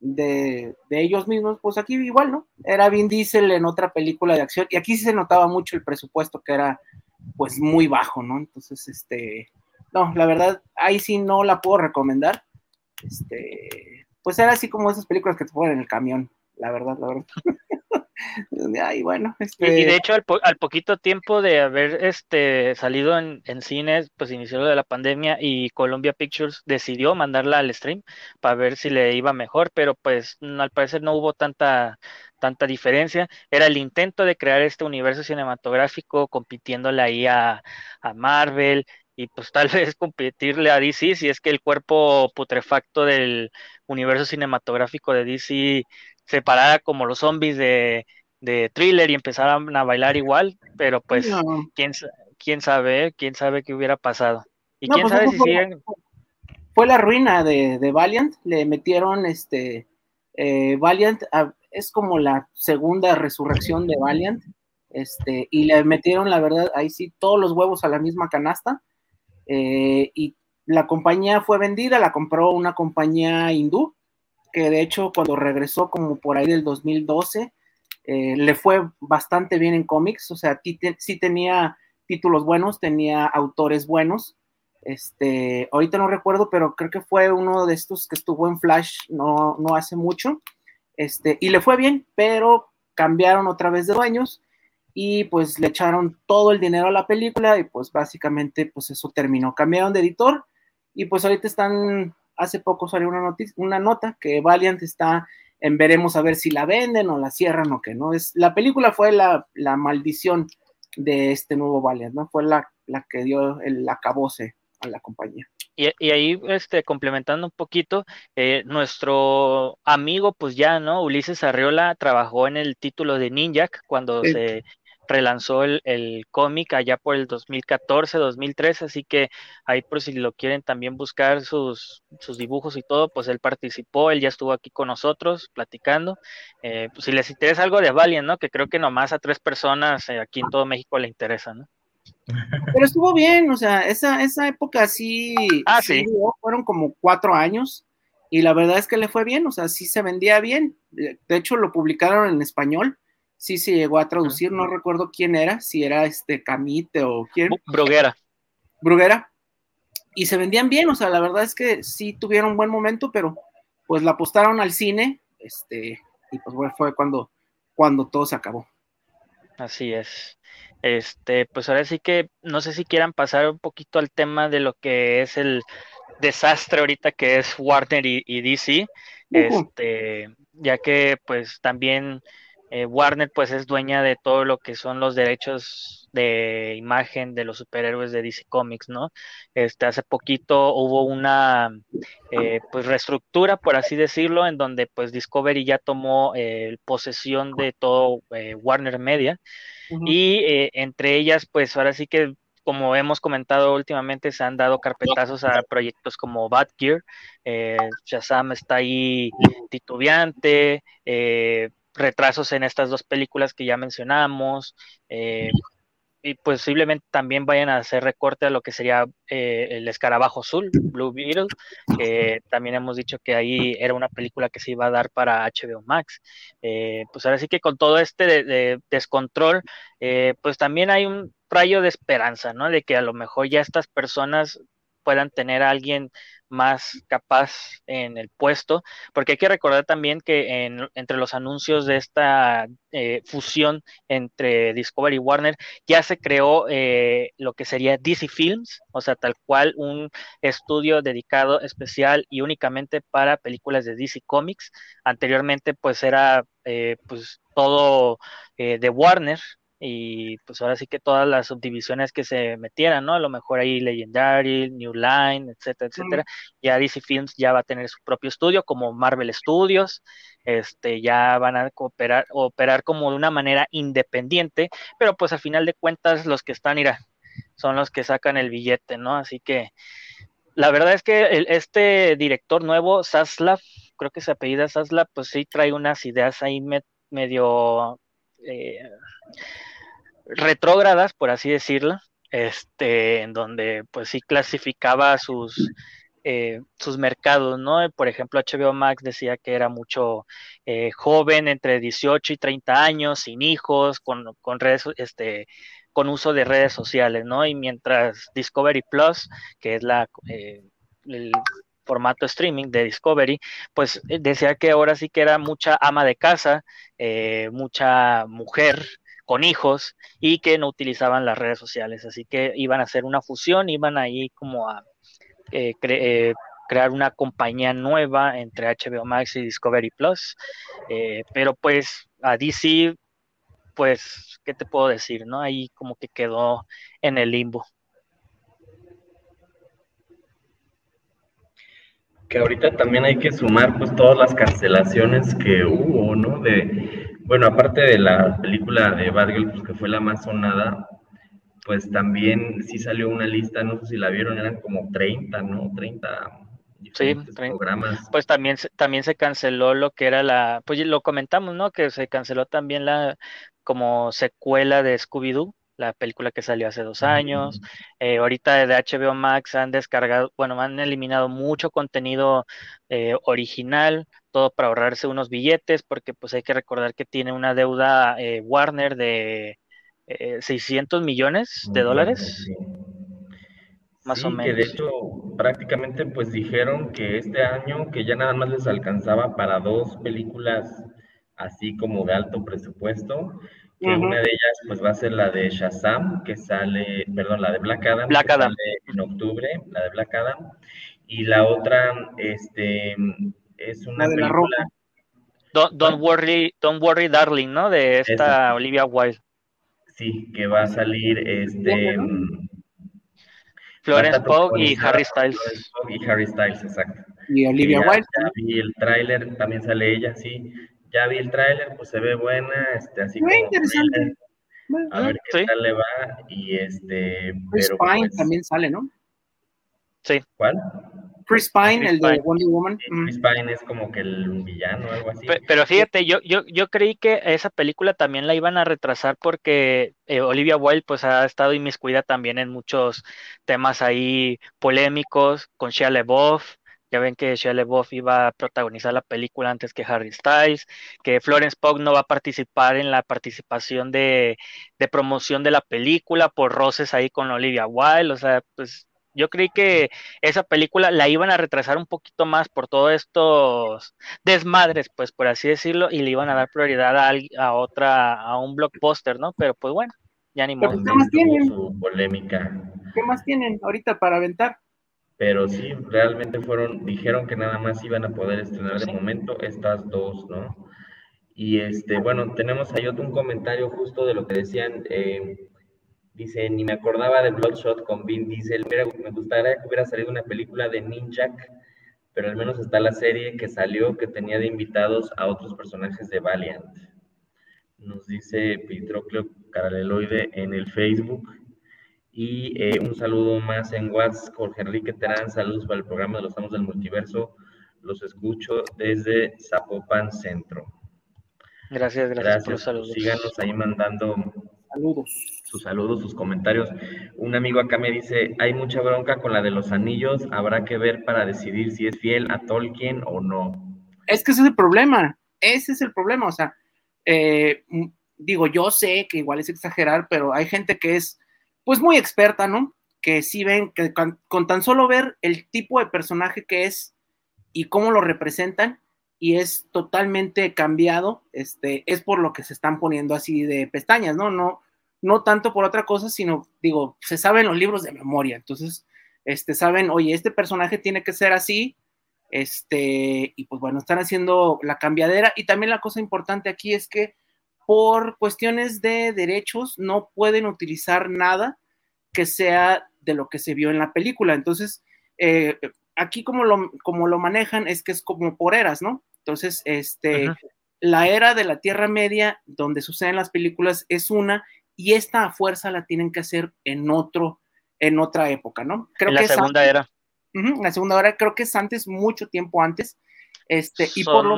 de, ellos mismos, pues aquí igual, ¿no? Era Vin Diesel en otra película de acción y aquí sí se notaba mucho el presupuesto que era pues muy bajo, ¿no? Entonces, este, no, la verdad, ahí sí no la puedo recomendar. Este, pues era así como esas películas que te ponen en el camión, la verdad, la verdad. Ay, bueno, este... y, de hecho al, poquito tiempo de haber este salido en, en, cines, pues inició lo de la pandemia y Columbia Pictures decidió mandarla al stream para ver si le iba mejor, pero pues al parecer no hubo tanta tanta diferencia. Era el intento de crear este universo cinematográfico compitiéndole ahí a, a Marvel y pues tal vez competirle a DC si es que el cuerpo putrefacto del universo cinematográfico de DC se parara como los zombies de, de thriller y empezaran a bailar igual, pero pues quién, quién sabe, quién sabe qué hubiera pasado. Y quién pues, sabe si siguen... Fue la ruina de, de Valiant, le metieron este eh, Valiant, es como la segunda resurrección de Valiant, este, y le metieron, la verdad, ahí sí, todos los huevos a la misma canasta, eh, y la compañía fue vendida, la compró una compañía hindú, que de hecho cuando regresó como por ahí del 2012, eh, le fue bastante bien en cómics, o sea, sí tenía títulos buenos, tenía autores buenos. Este, ahorita no recuerdo, pero creo que fue uno de estos que estuvo en Flash no, no hace mucho. Este, y le fue bien, pero cambiaron otra vez de dueños y pues le echaron todo el dinero a la película y pues básicamente pues eso terminó. Cambiaron de editor y pues ahorita están hace poco salió una, noticia, una nota que Valiant está en veremos a ver si la venden o la cierran o qué, ¿no? Es, la película fue la, maldición de este nuevo Valiant, ¿no? Fue la, la que dio el acabose a la compañía. Y, ahí, este, complementando un poquito, eh, nuestro amigo, pues ya, ¿no? Ulises Arriola trabajó en el título de Ninjak cuando se relanzó el, el cómic allá por el 2014, 2013, así que ahí por si lo quieren también buscar sus, sus dibujos y todo, pues él participó, él ya estuvo aquí con nosotros platicando. Eh, pues si les interesa algo de Valiant, ¿no? Que creo que nomás a tres personas eh, aquí en todo México le interesa, ¿no? Pero estuvo bien, o sea, esa, esa época sí, ah, sí. fueron como cuatro años y la verdad es que le fue bien, o sea, sí se vendía bien. De hecho, lo publicaron en español sí se llegó a traducir, no recuerdo quién era, si era este Camite o quién. Bruguera. Bruguera. Y se vendían bien, o sea, la verdad es que sí tuvieron un buen momento, pero pues la apostaron al cine, este, y pues fue cuando, cuando todo se acabó. Así es. Este, pues ahora sí que no sé si quieran pasar un poquito al tema de lo que es el desastre ahorita que es Warner y, DC, este, ya que pues también eh, Warner pues es dueña de todo lo que son los derechos de imagen de los superhéroes de DC Comics, ¿no? Este, hace poquito hubo una eh, pues reestructura, por así decirlo, en donde pues Discovery ya tomó eh, posesión de todo Warner Media y entre ellas pues ahora sí que como hemos comentado últimamente, se han dado carpetazos a proyectos como Batgear, eh, Shazam está ahí titubeante, eh, retrasos en estas dos películas que ya mencionamos, eh, y posiblemente también vayan a hacer recorte a lo que sería eh, el escarabajo azul, Blue Beetle, que también hemos dicho que ahí era una película que se iba a dar para HBO Max. Eh, pues ahora sí que con todo este de, descontrol, pues también hay un rayo de esperanza, ¿no? De que a lo mejor ya estas personas puedan tener a alguien más capaz en el puesto, porque hay que recordar también que en, entre los anuncios de esta eh, fusión entre Discovery y Warner ya se creó eh, lo que sería DC Films, o sea, tal cual un estudio dedicado especial y únicamente para películas de DC Comics. Anteriormente pues era eh, pues todo de Warner, y pues ahora sí que todas las subdivisiones que se metieran, ¿no? A lo mejor ahí Legendary, New Line, etcétera, etcétera. Ya DC Films ya va a tener su propio estudio como Marvel Studios, este, ya van a cooperar, operar como de una manera independiente, pero pues al final de cuentas los que están, mira, son los que sacan el billete, ¿no? Así que la verdad es que este director nuevo, Saslav, creo que se apellida Saslav, pues sí trae unas ideas ahí medio... Eh, retrógradas, por así decirlo, este, en donde pues sí clasificaba sus eh, sus mercados, ¿no? Por ejemplo, HBO Max decía que era mucho eh, joven, entre 18 y 30 años, sin hijos, con, con redes, este, con uso de redes sociales, ¿no? Y mientras Discovery Plus, que es la, eh, formato streaming de Discovery, pues decía que ahora sí que era mucha ama de casa, mucha mujer, con hijos y que no utilizaban las redes sociales. Así que iban a hacer una fusión, iban ahí como a eh, eh, crear una compañía nueva entre HBO Max y Discovery Plus. Eh, pero pues a DC, pues, ¿qué te puedo decir? ¿No? Ahí como que quedó en el limbo. Que ahorita también hay que sumar pues todas las cancelaciones que hubo, ¿no? De, bueno, aparte de la película de Bad Girl, pues que fue la más sonada, pues también sí salió una lista, no sé si la vieron, eran como 30, ¿no? 30 sí, programas. Pues también, también se canceló lo que era la, pues lo comentamos, ¿no? Que se canceló también la como secuela de Scooby-Doo, la película que salió hace dos años. Eh, ahorita de HBO Max han descargado, bueno, han eliminado mucho contenido eh, original todo para ahorrarse unos billetes, porque pues hay que recordar que tiene una deuda eh, Warner de 600 eh, millones de dólares. Más o menos. Que de hecho prácticamente pues dijeron que este año que ya nada más les alcanzaba para dos películas así como de alto presupuesto, que una de ellas pues va a ser la de Shazam, que sale, perdón, la de Black Adam, Black Adam. en octubre, la de Black Adam, y la otra, este, es una de la ropa. Don't, worry, don't worry, darling, ¿no? De esta Olivia Wilde. Sí, que va a salir este Florence Pugh y Harry Styles. y Harry Styles, exacto. Y Olivia Wilde. Y el tráiler, también sale ella, sí. Ya vi el tráiler, pues se ve buena, este, así Muy interesante. a ver qué tal le va y este. Chris Pine pues también sale, ¿no? Sí. ¿Cuál? Chris Pine, el de Wonder Woman. Chris Pine es como que el villano o algo así. Pero, fíjate, yo, yo, yo creí que esa película también la iban a retrasar porque eh, Olivia Wilde pues ha estado inmiscuida también en muchos temas ahí polémicos con Shia LaBeouf. Ya ven que Shia LaBeouf iba a protagonizar la película antes que Harry Styles, que Florence Pugh no va a participar en la participación de, de promoción de la película por roces ahí con Olivia Wilde, o sea, pues yo creí que esa película la iban a retrasar un poquito más por todos estos desmadres, pues por así decirlo, y le iban a dar prioridad a, a otra, a un blockbuster, ¿no? Pero pues bueno, ya ni modo. ¿Qué más tienen? polémica. ¿Qué más tienen ahorita para aventar? Pero sí, realmente fueron, dijeron que nada más iban a poder estrenar de momento estas dos, ¿no? Y este, bueno, tenemos ahí otro un comentario justo de lo que decían. Eh, Dice, ni me acordaba de Bloodshot con Vin Diesel. Mira, me gustaría que hubiera salido una película de Ninja, pero al menos está la serie que salió que tenía de invitados a otros personajes de Valiant. Nos dice Pitrocleo Caraleloide en el Facebook. Y eh, un saludo más en WhatsApp, Jorge Enrique Terán. Saludos para el programa de los Amos del Multiverso. Los escucho desde Zapopan Centro. Gracias, gracias, por los saludos. Síganos ahí mandando Saludos. Sus saludos, sus comentarios. Un amigo acá me dice, hay mucha bronca con la de los anillos, habrá que ver para decidir si es fiel a Tolkien o no. Es que ese es el problema, ese es el problema, o sea, eh, digo, yo sé que igual es exagerar, pero hay gente que es pues muy experta, ¿no? Que sí ven, que con, con tan solo ver el tipo de personaje que es y cómo lo representan, y es totalmente cambiado, este, es por lo que se están poniendo así de pestañas, ¿no? No, no tanto por otra cosa, sino, digo, se saben los libros de memoria, entonces, este, saben, oye, este personaje tiene que ser así, este, y pues bueno, están haciendo la cambiadera, y también la cosa importante aquí es que por cuestiones de derechos no pueden utilizar nada que sea de lo que se vio en la película, entonces, eh, aquí como lo, como lo manejan es que es como por eras, ¿no? Entonces, este, la era de la Tierra Media, donde suceden las películas, es una, y esta fuerza la tienen que hacer en otro, en otra época, ¿no? Creo en la segunda era. la segunda era, creo que es antes, mucho tiempo antes. Este, y por lo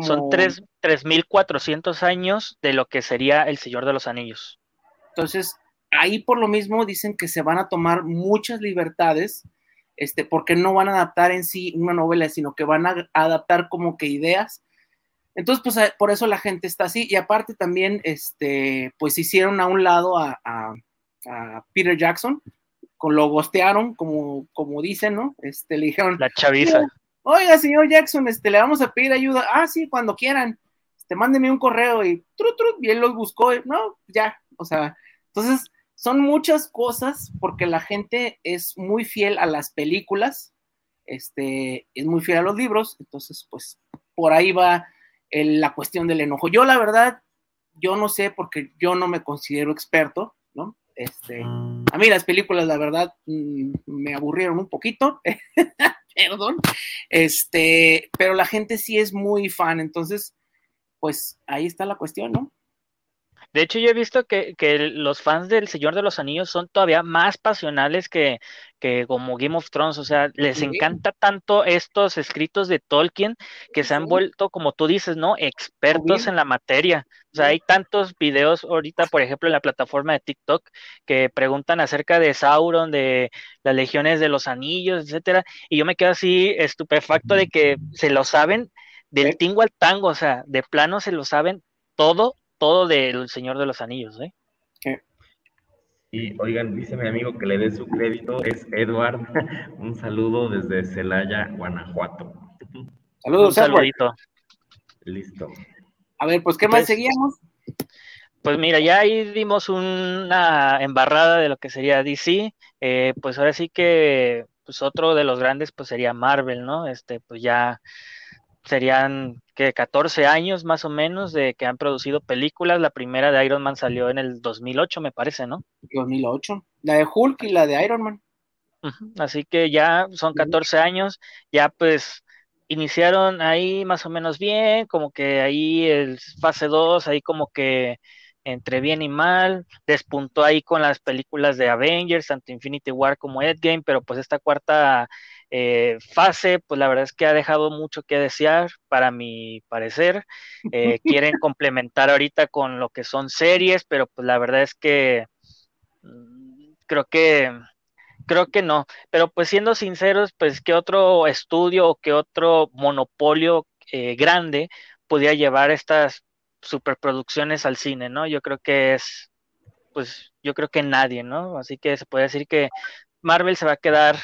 menos. Son 3.400 años de lo que sería El Señor de los Anillos. Entonces, ahí por lo mismo dicen que se van a tomar muchas libertades este, porque no van a adaptar en sí una novela, sino que van a adaptar como que ideas. Entonces, pues por eso la gente está así. Y aparte también, este, pues hicieron a un lado a, a, Peter Jackson, con lo gostearon, como, como dicen, ¿no? Este, le dijeron. La chaviza. Oiga, señor Jackson, este, le vamos a pedir ayuda. Ah, sí, cuando quieran. Este, mándeme un correo y trut, y él los buscó. no, ya, o sea, entonces son muchas cosas porque la gente es muy fiel a las películas, este, es muy fiel a los libros, entonces pues por ahí va la cuestión del enojo. Yo la verdad, yo no sé porque yo no me considero experto, ¿no? Este, a mí las películas, la verdad, mm, me aburrieron un poquito, perdón, este, pero la gente sí es muy fan, entonces, pues ahí está la cuestión, ¿no? De hecho, yo he visto que, los fans del Señor de los Anillos son todavía más pasionales que, como Game of Thrones. O sea, les encanta tanto estos escritos de Tolkien que se han vuelto, como tú dices, ¿no? Expertos en la materia. O sea, hay tantos videos ahorita, por ejemplo, en la plataforma de TikTok que preguntan acerca de Sauron, de las legiones de los anillos, etcétera. Y yo me quedo así estupefacto de que se lo saben del tingo al tango, o sea, de plano se lo saben todo todo del Señor de los Anillos, ¿eh? Y oigan, dice mi amigo que le dé su crédito, es Edward. Un saludo desde Celaya, Guanajuato. Saludos, Un saludito. Listo. A ver, pues, ¿qué más pues, seguíamos? Pues mira, ya ahí dimos una embarrada de lo que sería DC. Eh, pues ahora sí que, pues otro de los grandes, pues sería Marvel, ¿no? Este, pues ya serían que 14 años más o menos de que han producido películas. La primera de Iron Man salió en el 2008, me parece, ¿no? 2008. La de Hulk y la de Iron Man. Así que ya son 14 años, ya pues iniciaron ahí más o menos bien, como que ahí el fase 2, ahí como que entre bien y mal, despuntó ahí con las películas de Avengers, tanto Infinity War como Endgame, pero pues esta cuarta eh, fase, pues la verdad es que ha dejado mucho que desear, para mi parecer. Eh, quieren complementar ahorita con lo que son series, pero pues la verdad es que mm, creo que creo que no. Pero pues siendo sinceros, pues qué otro estudio o qué otro monopolio eh, grande podría llevar estas superproducciones al cine, ¿no? Yo creo que es, pues yo creo que nadie, ¿no? Así que se puede decir que Marvel se va a quedar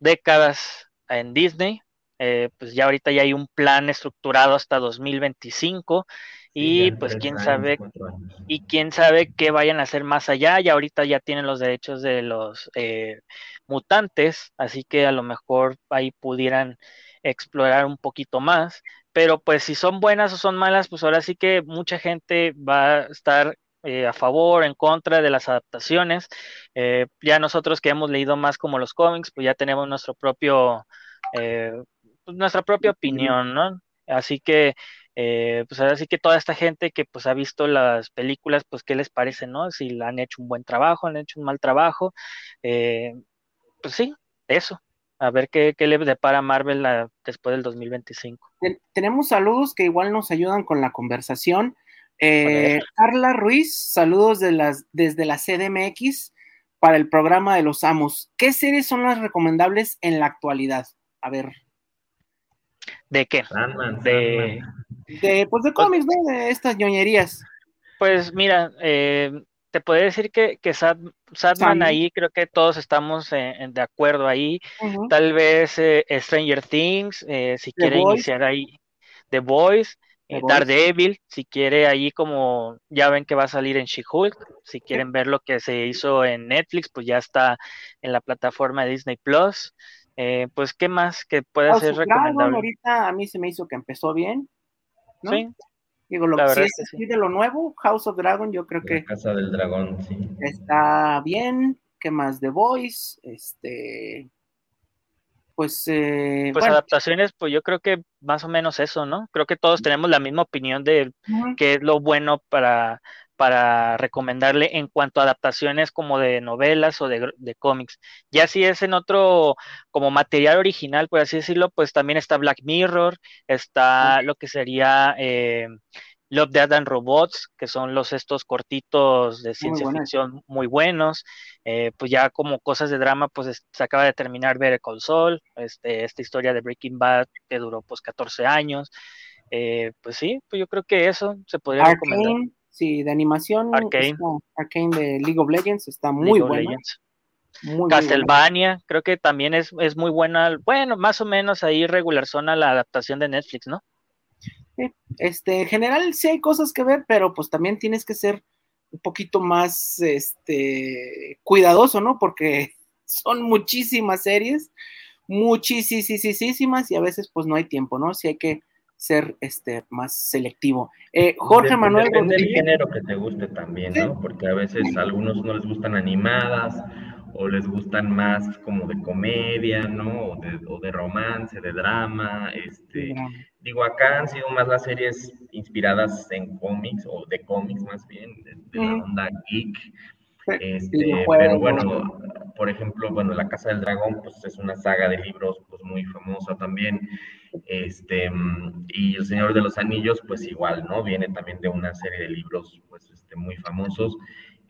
décadas en Disney. Eh, pues ya ahorita ya hay un plan estructurado hasta 2025 y pues quién sabe y quién sabe qué vayan a hacer más allá. Ya ahorita ya tienen los derechos de los eh, mutantes, así que a lo mejor ahí pudieran explorar un poquito más. Pero pues si son buenas o son malas, pues ahora sí que mucha gente va a estar eh, a favor, en contra de las adaptaciones. Eh, ya nosotros que hemos leído más como los cómics, pues ya tenemos nuestro propio, eh, pues nuestra propia opinión, ¿no? Así que, pues ahora sí que toda esta gente que pues ha visto las películas, pues qué les parece, ¿no? Si han hecho un buen trabajo, han hecho un mal trabajo, pues sí, eso. A ver qué, qué le depara Marvel después del 2025. Tenemos saludos que igual nos ayudan con la conversación. Eh, Carla Ruiz, saludos de las, desde la CDMX para el programa de los amos. ¿Qué series son las recomendables en la actualidad? A ver. ¿De qué? de, de, pues de cómics, ¿no? De estas ñoñerías. Pues mira, eh, te puedo decir que, que Sadman ahí creo que todos estamos de acuerdo ahí. Tal vez eh, Stranger Things, si quiere iniciar ahí, The Boys. Eh, Daredevil, si quiere ahí como ya ven que va a salir en She-Hulk, si quieren ver lo que se hizo en Netflix, pues ya está en la plataforma de Disney Plus. Eh, pues, ¿qué más que puede ser recomendable? ahorita a mí se me hizo que empezó bien. Sí. Digo, lo que sí es de lo nuevo, House of Dragon, yo creo que. Casa del Dragón, sí. Está bien. ¿Qué más? The Voice, este pues... Eh, pues adaptaciones, pues yo creo que más o menos eso, ¿no? Creo que todos tenemos la misma opinión de qué es lo bueno para, para recomendarle en cuanto a adaptaciones como de novelas o de, cómics. Ya si es en otro, como material original, por así decirlo, pues también está Black Mirror, está lo que sería... Eh, Love, Dead and Robots, que son los estos cortitos de ciencia ficción muy buenos. Eh, pues ya como cosas de drama, pues se acaba de terminar Ver Call Saul, este, esta historia de Breaking Bad que duró pues 14 años. Eh, pues sí, pues yo creo que eso se podría recomendar. Sí, de animación. Arcane. Arcane de League of Legends está muy buena. Castlevania, creo que también es, es, muy buena. Bueno, más o menos ahí regular zona la adaptación de Netflix, ¿no? Este, en general sí hay cosas que ver, pero pues también tienes que ser un poquito más este, cuidadoso, ¿no? Porque son muchísimas series, muchísimas, y a veces pues no hay tiempo, ¿no? Sí hay que ser este más selectivo. Eh, Jorge Manuel Depende del género que te guste también, ¿no? Porque a veces a algunos no les gustan animadas, o les gustan más como de comedia, ¿no? O de, romance, de drama, este, digo, acá han sido más las series inspiradas en cómics, o de cómics más bien, de, la onda geek, este, pero bueno, por ejemplo, bueno, La Casa del Dragón, pues es una saga de libros, pues muy famosa también, este, y El Señor de los Anillos, pues igual, ¿no? Viene también de una serie de libros, pues, este, muy famosos,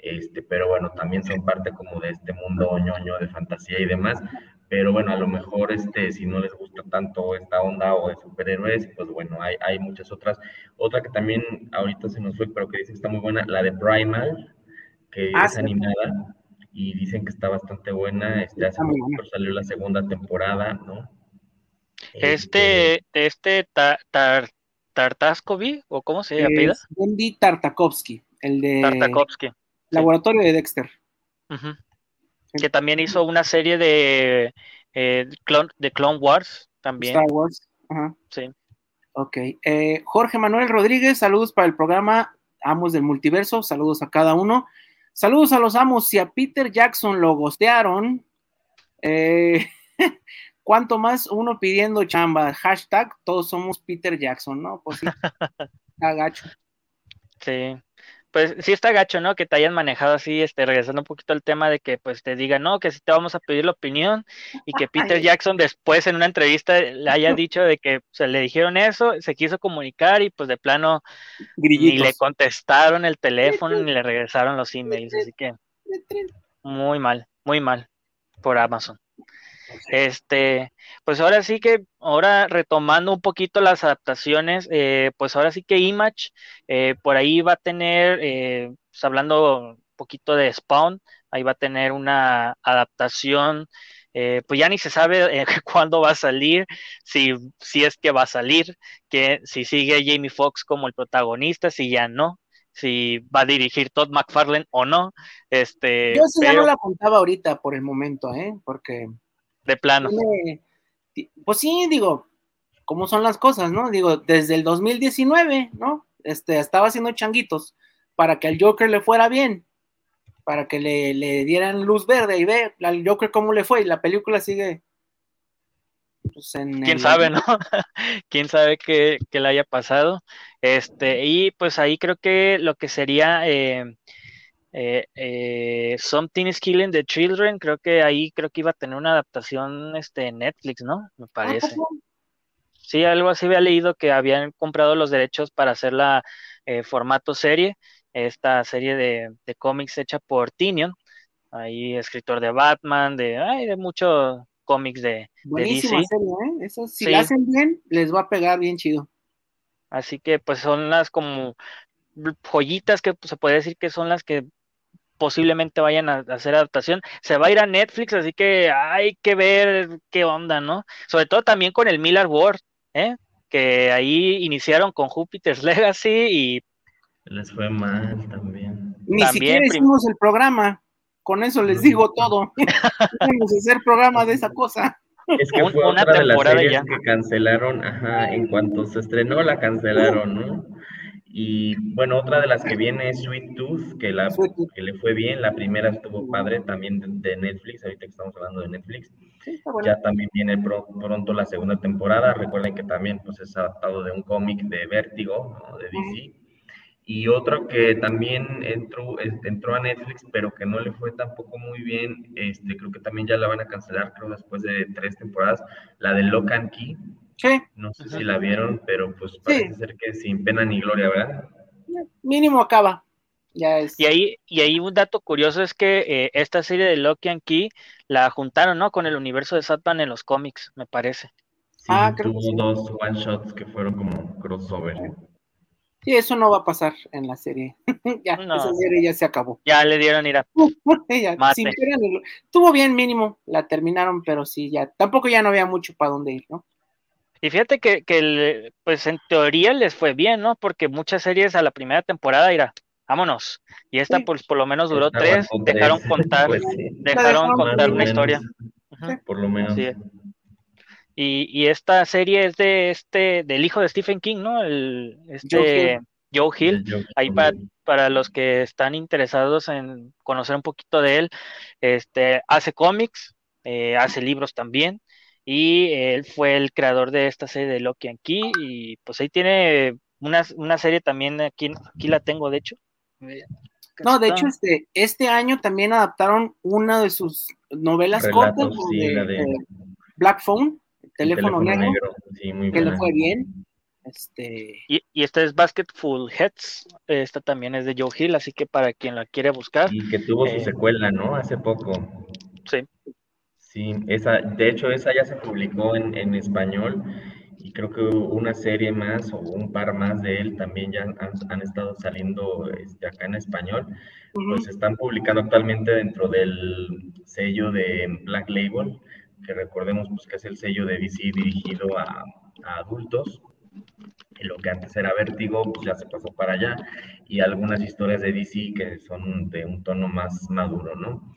este, pero bueno, también son parte como de este mundo ñoño de fantasía y demás, pero bueno, a lo mejor este, si no les gusta tanto esta onda o de superhéroes, pues bueno, hay, hay muchas otras. Otra que también ahorita se nos fue, pero que dicen que está muy buena, la de Primal, que ah, es animada y dicen que está bastante buena, este, hace poco salió la segunda temporada, ¿no? Este, este, este Tartaskovy, o cómo se llama? Wendy Tartakovsky, el de... Tartakovsky. Laboratorio de Dexter. Que también hizo una serie de, eh, Clone, de Clone Wars también. Star Wars. Ajá. Sí. Ok. Eh, Jorge Manuel Rodríguez, saludos para el programa Amos del Multiverso. Saludos a cada uno. Saludos a los amos. Si a Peter Jackson lo gostearon, eh, ¿cuánto más uno pidiendo chamba? Hashtag, todos somos Peter Jackson, ¿no? Pues sí. Agacho. Sí pues sí está gacho, ¿no? Que te hayan manejado así, este, regresando un poquito al tema de que pues te digan, no, que sí te vamos a pedir la opinión y que Peter Jackson después en una entrevista le haya dicho de que se le dijeron eso, se quiso comunicar y pues de plano ni le contestaron el teléfono ni le regresaron los emails, así que muy mal, muy mal por Amazon. Este, pues ahora sí que, ahora retomando un poquito las adaptaciones, eh, pues ahora sí que Image, eh, por ahí va a tener, eh, pues hablando un poquito de Spawn, ahí va a tener una adaptación, pues ya ni se sabe cuándo va a salir, si, si es que va a salir, que si sigue Jamie Foxx como el protagonista, si ya no, si va a dirigir Todd McFarlane o no. Este, Yo sí ya no la apuntaba ahorita por el momento, ¿eh? Porque de plano. Pues sí, digo, ¿cómo son las cosas, no? Digo, desde el 2019, ¿no? Este, estaba haciendo changuitos para que al Joker le fuera bien, para que le, dieran luz verde y ve al Joker cómo le fue y la película sigue. Pues, Quién sabe, ¿no? Quién sabe qué, le haya pasado. Este, y pues ahí creo que lo que sería eh, eh, eh, Something is Killing the Children, creo que ahí creo que iba a tener una adaptación este, en Netflix, ¿no? Me ah, parece. Sí, algo así había leído que habían comprado los derechos para hacer la eh, formato serie, esta serie de, cómics hecha por Tinion, ahí escritor de Batman, de, ay, de muchos cómics de, Buenísima serie, ¿eh? Eso, si la hacen bien, les va a pegar bien chido. Así que pues son las como joyitas que se puede decir que son las que posiblemente vayan a, hacer adaptación. Se va a ir a Netflix, así que hay que ver qué onda, ¿no? Sobre todo también con el Miller World, ¿eh? Que ahí iniciaron con Jupiter's Legacy y... Les fue mal también. Ni siquiera hicimos el programa, con eso les digo todo. Vamos a hacer programa de esa cosa. Es que fue una otra de las series que cancelaron, ajá, en cuanto se estrenó la cancelaron, ¿no? Y bueno, otra de las que viene es Sweet Tooth, que, la, que le fue bien. La primera estuvo padre también de, Netflix, ahorita que estamos hablando de Netflix. Ya también viene pronto la segunda temporada. Recuerden que también pues, es adaptado de un cómic de Vértigo, de DC. Y otro que también entró, entró a Netflix, pero que no le fue tampoco muy bien, este, creo que también ya la van a cancelar, creo, después de tres temporadas, la de Lock and Key Sí. No sé si la vieron, pero pues parece ser que sin pena ni gloria, ¿verdad? Mínimo acaba. Ya es. Y ahí, y ahí un dato curioso es que eh, esta serie de Loki and Key la juntaron, ¿no? Con el universo de Satman en los cómics, me parece. Sí, ah, creo tuvo dos one shots que fueron como crossover. Sí, eso no va a pasar en la serie. ya, esa serie ya se acabó. Ya le dieron ir a. Tuvo bien mínimo, la terminaron, pero sí, ya. Tampoco ya no había mucho para dónde ir, ¿no? Y fíjate que, que, pues en teoría les fue bien, ¿no? Porque muchas series a la primera temporada irá, vámonos. Y esta, pues por lo menos duró tres, dejaron contar, pues dejaron contar una historia. Por lo menos. Y, y, esta serie es de este, del hijo de Stephen King, ¿no? El, este Joe Hill. Ahí para, para los que están interesados en conocer un poquito de él, este hace cómics, eh, hace libros también y él fue el creador de esta serie de Loki aquí y pues ahí tiene una, una serie también aquí, aquí la tengo de hecho. No, de hecho este, este año también adaptaron una de sus novelas cortas de, Black Phone, el teléfono, negro, que le fue bien. Este... Y, y esta es Basketful Heads, esta también es de Joe Hill, así que para quien la quiere buscar. Y que tuvo su eh, secuela, ¿no? Hace poco. Sí. Sí, esa, de hecho esa ya se publicó en, en español y creo que una serie más o un par más de él también ya han, han estado saliendo este, acá en español. Pues están publicando actualmente dentro del sello de Black Label, que recordemos pues, que es el sello de DC dirigido a, a adultos. Y lo que antes era Vértigo, pues ya se pasó para allá. Y algunas historias de DC que son de un tono más maduro, ¿no?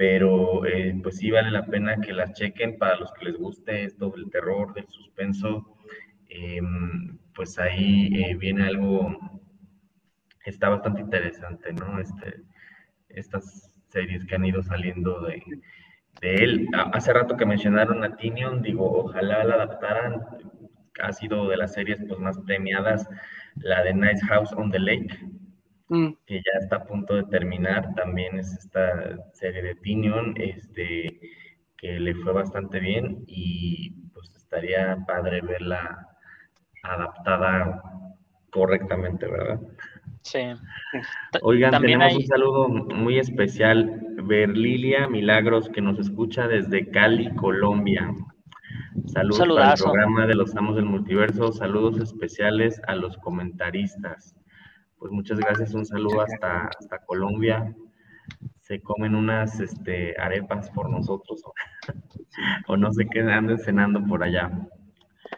Pero eh, pues sí vale la pena que las chequen para los que les guste esto del terror, del suspenso, em, pues ahí eh, viene algo, está bastante interesante, ¿no? Este, estas series que han ido saliendo de, de él. Hace rato que mencionaron a Tinion, digo, ojalá la adaptaran, ha sido de las series pues, más premiadas, la de Nice House on the Lake, Mm. que ya está a punto de terminar, también es esta serie de Tinion, este, que le fue bastante bien y pues estaría padre verla adaptada correctamente, ¿verdad? Sí. Oigan, tenemos un saludo muy especial, Berlilia Milagros, que nos escucha desde Cali, Colombia. Saludos el programa de los Amos del Multiverso, saludos especiales a los comentaristas pues muchas gracias, un saludo hasta, hasta Colombia. Se comen unas este, arepas por nosotros o, no sé qué anden cenando por allá.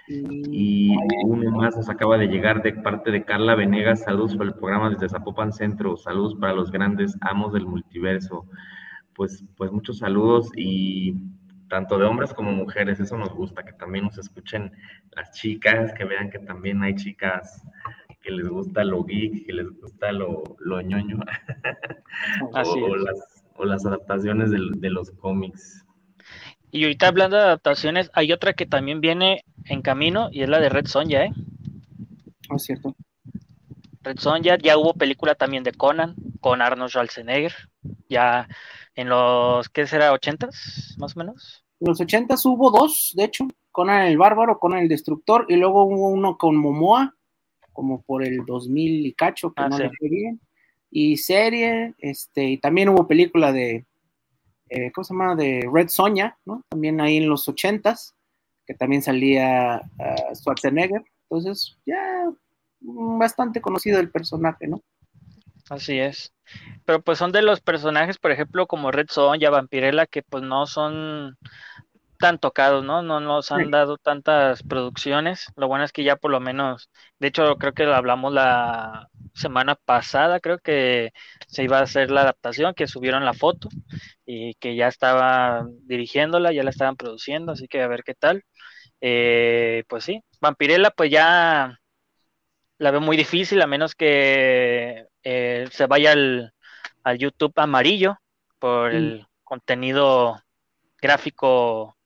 Y uno más nos acaba de llegar de parte de Carla Venegas. Saludos para el programa desde Zapopan Centro. Saludos para los grandes amos del multiverso. Pues, pues muchos saludos y tanto de hombres como mujeres. Eso nos gusta, que también nos escuchen las chicas, que vean que también hay chicas que les gusta lo geek, que les gusta lo, lo ñoño, o, las, o, las, adaptaciones de, los cómics. Y ahorita hablando de adaptaciones, hay otra que también viene en camino y es la de Red Sonja, ¿eh? Ah, es cierto. Red Sonja, ya hubo película también de Conan, con Arnold Schwarzenegger, ya en los, ¿qué será? ¿80s, más o menos? En los 80 hubo dos, de hecho, Conan el Bárbaro, Conan el Destructor, y luego hubo uno con Momoa, como por el 2000 y cacho, que ah, no le fue bien. Y serie, este, y también hubo película de, eh, ¿cómo se llama? De Red Sonia, ¿no? También ahí en los 80s, que también salía uh, Schwarzenegger. Entonces, ya bastante conocido el personaje, ¿no? Así es. Pero pues son de los personajes, por ejemplo, como Red Sonja, Vampirella, que pues no son tan tocados, ¿no? No nos han dado tantas producciones. Lo bueno es que ya por lo menos, de hecho creo que lo hablamos la semana pasada, creo que se iba a hacer la adaptación, que subieron la foto y que ya estaba dirigiéndola, ya la estaban produciendo, así que a ver qué tal. Eh, pues sí, Vampirella pues ya la veo muy difícil a menos que eh, se vaya al, al YouTube amarillo por el contenido gráfico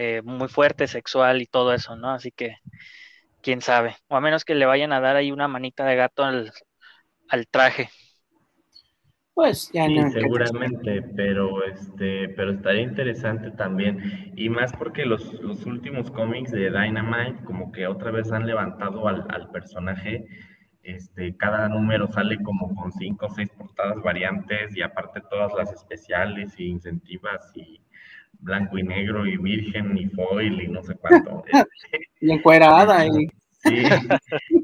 eh, muy fuerte, sexual y todo eso, ¿no? Así que, quién sabe. O a menos que le vayan a dar ahí una manita de gato al, traje. Pues ya Sí, no. seguramente, pero este, pero estaría interesante también. Y más porque los, los últimos cómics de Dynamite, como que otra vez han levantado al, al personaje. Este, cada número sale como con cinco o seis portadas variantes, y aparte todas las especiales y incentivas y blanco y negro y virgen y foil y no sé cuánto. Y encuerada y Sí,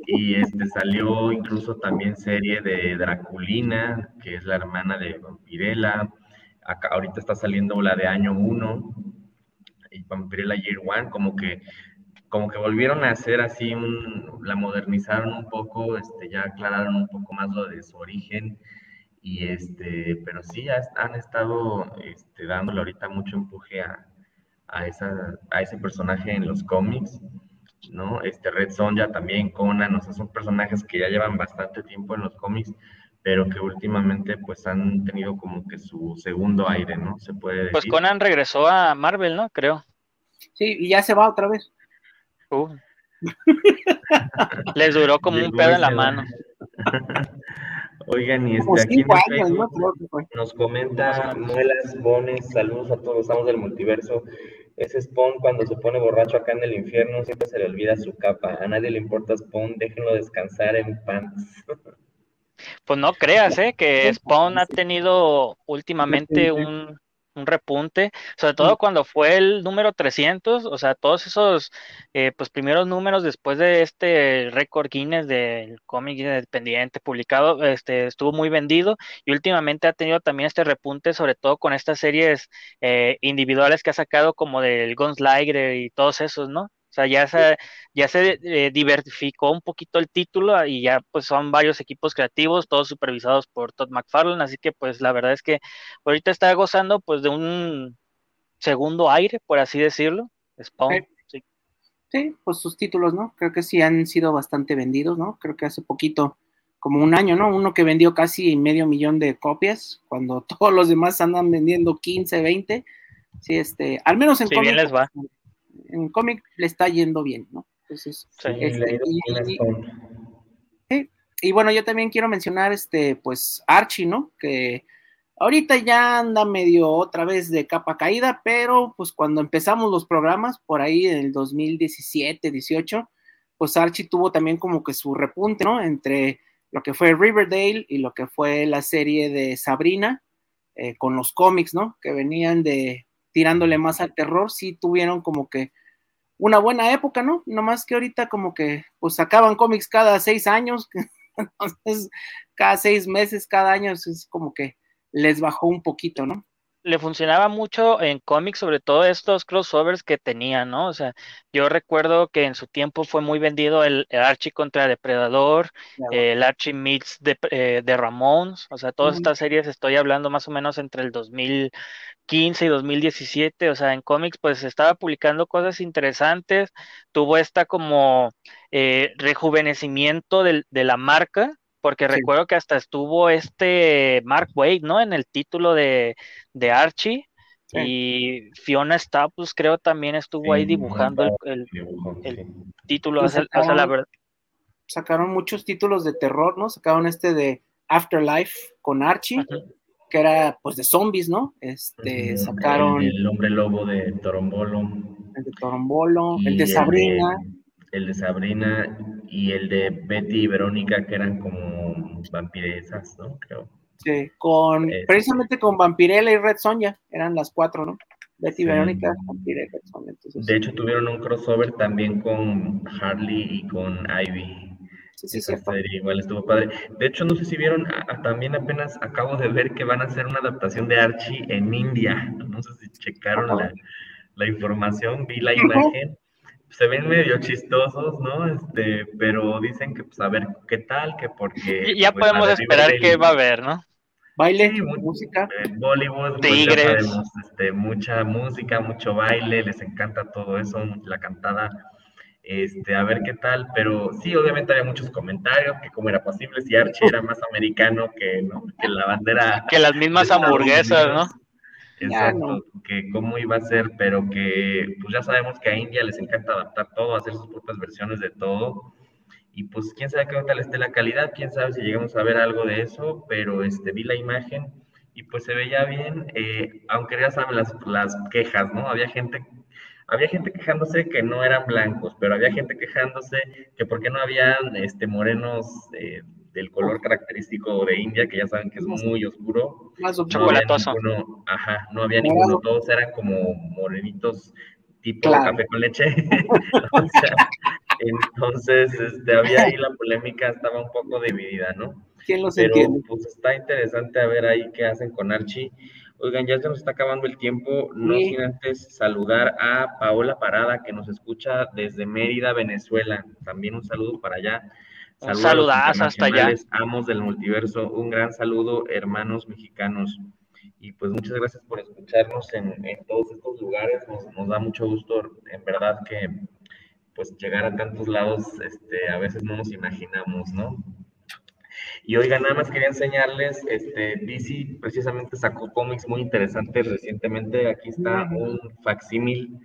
y este salió incluso también serie de Draculina, que es la hermana de Vampirella. Acá, ahorita está saliendo la de año 1 y Vampirella Year One, como que, como que volvieron a hacer así un, la modernizaron un poco, este, ya aclararon un poco más lo de su origen. Y este, pero sí ya han estado este, dándole ahorita mucho empuje a, a, esa, a ese personaje en los cómics. ¿no? Este Red Sonja también, Conan, o sea, son personajes que ya llevan bastante tiempo en los cómics, pero que últimamente pues han tenido como que su segundo aire, ¿no? Se puede decir. Pues Conan regresó a Marvel, ¿no? Creo. sí, y ya se va otra vez. Uh. Les duró como un pedo en la mano. Oigan, y este, aquí el años, Facebook nos comenta Muelas Bones, saludos a todos, estamos del multiverso. Ese Spawn cuando se pone borracho acá en el infierno siempre se le olvida su capa. A nadie le importa Spawn, déjenlo descansar en pants. Pues no creas, ¿eh? Que Spawn ha tenido últimamente un, un repunte, sobre todo cuando fue el número 300, o sea, todos esos eh, pues primeros números después de este récord Guinness del cómic independiente publicado, este estuvo muy vendido y últimamente ha tenido también este repunte, sobre todo con estas series eh, individuales que ha sacado como del Gunslinger y todos esos, ¿no? O sea, ya se, ya se eh, diversificó un poquito el título y ya pues son varios equipos creativos, todos supervisados por Todd McFarlane, así que pues la verdad es que ahorita está gozando pues de un segundo aire, por así decirlo. Spawn, Sí. sí. Sí, pues sus títulos, ¿no? Creo que sí han sido bastante vendidos, ¿no? Creo que hace poquito, como un año, ¿no? Uno que vendió casi medio millón de copias, cuando todos los demás andan vendiendo 15, 20. Sí, este, al menos en les va. En cómic le está yendo bien, ¿no? Entonces, Sí. Y bueno, yo también quiero mencionar, este, pues, Archie, ¿no? Que ahorita ya anda medio otra vez de capa caída, pero pues cuando empezamos los programas, por ahí en el 2017, 18, pues Archie tuvo también como que su repunte, ¿no? Entre lo que fue Riverdale y lo que fue la serie de Sabrina, eh, con los cómics, ¿no? Que venían de tirándole más al terror, sí tuvieron como que una buena época, ¿no? Nomás que ahorita como que pues sacaban cómics cada seis años, cada seis meses, cada año es como que les bajó un poquito, ¿no? Le funcionaba mucho en cómics, sobre todo estos crossovers que tenían, ¿no? O sea, yo recuerdo que en su tiempo fue muy vendido el, el Archie contra Depredador, eh, el Archie meets de, eh, de Ramones, o sea, todas estas series estoy hablando más o menos entre el 2015 y 2017, o sea, en cómics pues estaba publicando cosas interesantes, tuvo esta como eh, rejuvenecimiento de la marca, porque Sí. recuerdo que hasta estuvo este Mark Waid, ¿no? En el título de, de Archie. Sí. Y Fiona Staples creo también estuvo ahí dibujando el, el título. Pues o sea, o sea, la sacaron- verdad, Sacaron muchos títulos de terror, ¿no? Sacaron este de Afterlife con Archie, que era pues de zombies, ¿no? Este, sacaron El, el hombre lobo de Torombolo. el de Torombolo, el de Sabrina, el de Sabrina y el de Betty y Verónica, que eran como vampiresas, ¿no? Creo. sí, con, Ese. precisamente con Vampirella y Red Sonja, eran las cuatro, ¿no? Betty, Sí. Verónica, Vampirella y Red Sonja. Entonces, De hecho, tuvieron un crossover también con Harley y con Ivy. sí, sí, Esa cierto. serie igual estuvo padre. De hecho, no sé si vieron, a- a- también apenas acabo de ver que van a hacer una adaptación de Archie en India. No sé si checaron la, la información, vi la imagen. Se ven medio chistosos, ¿no? Este, pero dicen que pues a ver qué tal, que porque y ya pues, podemos de esperar Riverdale- qué va a haber, ¿no? Baile, Sí, música, eh, Bollywood, pues ya Tigres. sabemos, este, mucha música, mucho baile, les encanta todo eso, la cantada, este, a ver qué tal, pero sí, obviamente había muchos comentarios, que cómo era posible si Archie era más americano que, ¿no? que la bandera Que las mismas hamburguesas, ¿no? Exacto, que cómo iba a ser, pero que pues ya sabemos que a India les encanta adaptar todo, hacer sus propias versiones de todo. y pues quién sabe qué tal esté la calidad, quién sabe si llegamos a ver algo de eso, pero este, vi la imagen y pues se veía bien, eh, aunque ya saben las, las quejas, ¿no? Había gente, había gente quejándose que no eran blancos, pero había gente quejándose que por qué no habían este, morenos eh, del color característico de India, que ya saben que es muy oscuro. Más No había Chocolatoso. ninguno, ajá, no había ninguno, todos eran como morenitos tipo Claro. café con leche. O sea, entonces, este, había ahí la polémica, estaba un poco dividida, ¿no? ¿Quién los Pero entiende? pues está interesante a ver ahí qué hacen con Archie. Oigan, ya se nos está acabando el tiempo, no Sí. sin antes saludar a Paola Parada, que nos escucha desde Mérida, Venezuela. También un saludo para allá. Un Saludo hasta allá. Amos del multiverso, un gran saludo, hermanos mexicanos. Y pues muchas gracias por escucharnos en, en todos estos lugares. Nos, nos da mucho gusto, en verdad, que pues llegar a tantos lados, este, a veces no nos imaginamos, ¿no? Y oiga, nada más quería enseñarles, este, DC precisamente sacó cómics muy interesantes recientemente. Aquí está un facsímil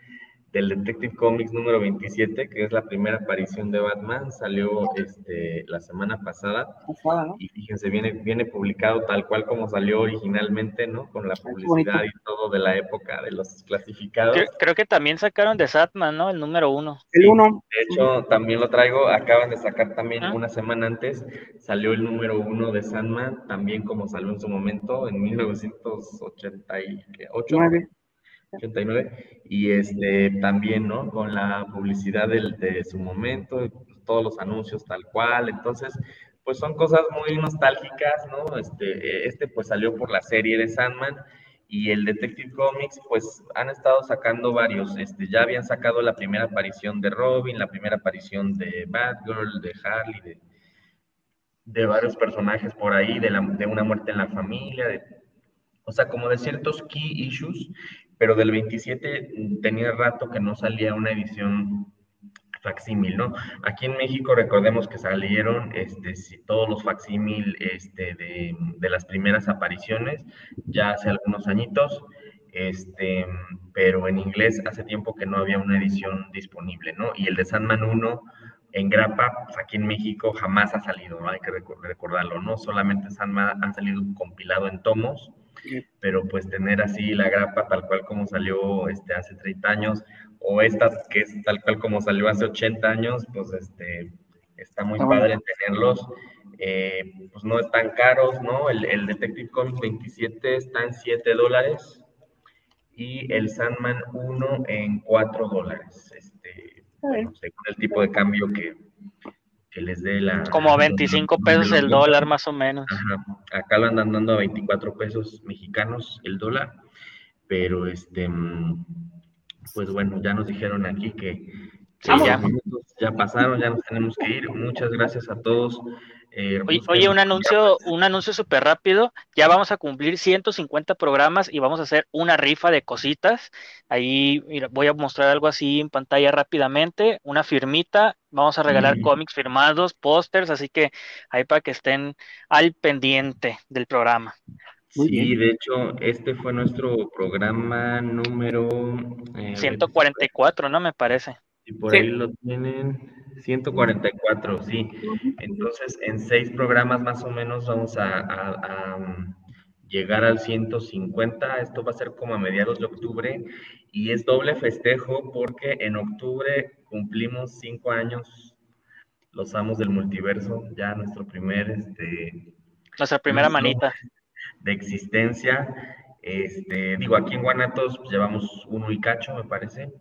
del Detective Comics número 27, que es la primera aparición de Batman. Salió este, la semana pasada. Pasada, ¿no? Y fíjense, viene, viene publicado tal cual como salió originalmente, ¿no? Con la publicidad y todo de la época de los clasificados. Creo, creo que también sacaron de Satman, ¿no? El número uno. El uno. De hecho, también lo traigo, acaban de sacar también Ah. una semana antes, salió el número uno de Sandman, también como salió en su momento, en 1988, Nueve. 89, y este también, ¿no? Con la publicidad del- de su momento, todos los anuncios tal cual, entonces, pues son cosas muy nostálgicas, ¿no? Este, este pues salió por la serie de Sandman, y el Detective Comics, pues han estado sacando varios, este, ya habían sacado la primera aparición de Robin, la primera aparición de Batgirl, de Harley, de, de varios personajes por ahí, de, la, de una muerte en la familia, de, o sea, como de ciertos key issues, pero del 27 mm, tenía rato que no salía una edición facsímil, ¿no? Aquí en México recordemos que salieron este, todos los facsímil este, de, de las primeras apariciones, ya hace algunos añitos, este, pero en inglés hace tiempo que no había una edición disponible, ¿no? Y el de Sandman 1 en grapa, pues aquí en México jamás ha salido, ¿no? hay que recor- recordarlo, ¿no? Solamente Sandman han salido compilado en tomos, pero pues tener así la grapa tal cual como salió este, hace 30 años, o esta que es tal cual como salió hace 80 años, pues este, está muy padre tenerlos. Eh, pues no están caros, ¿no? El, el Detective Comics 27 está en 7 dólares y el Sandman 1 en 4 dólares. Este, bueno, según el tipo de cambio que, que les dé la... Como 25 pesos el dólar más o menos. Ajá. Acá lo andan dando a 24 pesos mexicanos el dólar, pero este, mm, pues bueno, ya nos dijeron aquí que, que Sí, ya, ya. minutos ya pasaron, ya nos tenemos que ir. Muchas gracias a todos. Eh, Oye, un anuncio, un anuncio súper rápido. Ya vamos a cumplir 150 programas y vamos a hacer una rifa de cositas. Ahí mira, voy a mostrar algo así en pantalla rápidamente, una firmita. Vamos a regalar Sí. cómics firmados, pósters, así que ahí para que estén al pendiente del programa. Muy Sí, bien. de hecho, este fue nuestro programa número... eh, a ver, 144, ¿no? Me parece. Y por Sí. ahí lo tienen 144, sí. Entonces, en seis programas más o menos vamos a, a- a, um, llegar al 150. Esto va a ser como a mediados de octubre y es doble festejo porque en octubre cumplimos cinco años los amos del multiverso, ya nuestro primer este, Nuestra primera manita. de existencia. Este, digo, aquí en Guanatos pues, llevamos uno y cacho, me parece.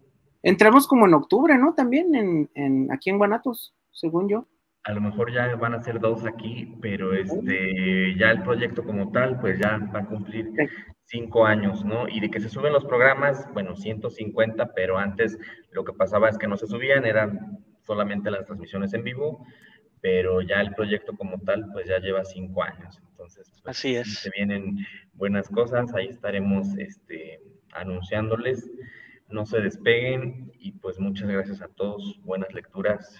Entramos como en octubre, ¿no? También en, en aquí en Guanatos, según yo. A lo mejor ya van a ser dos aquí, pero este, ya el proyecto como tal, pues ya va a cumplir Sí. cinco años, ¿no? Y de que se suben los programas, bueno, 150, pero antes lo que pasaba es que no se subían, eran solamente las transmisiones en vivo, pero ya el proyecto como tal, pues ya lleva cinco años. Entonces, pues, Así es. se vienen buenas cosas, ahí estaremos este, anunciándoles. No se despeguen y pues muchas gracias a todos. Buenas lecturas.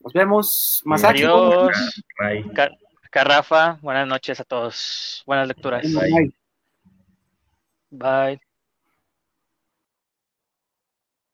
Nos vemos. Masaki. Adiós. Ray. Ca- Carrafa, buenas noches a todos. Buenas lecturas. Bye. Bye.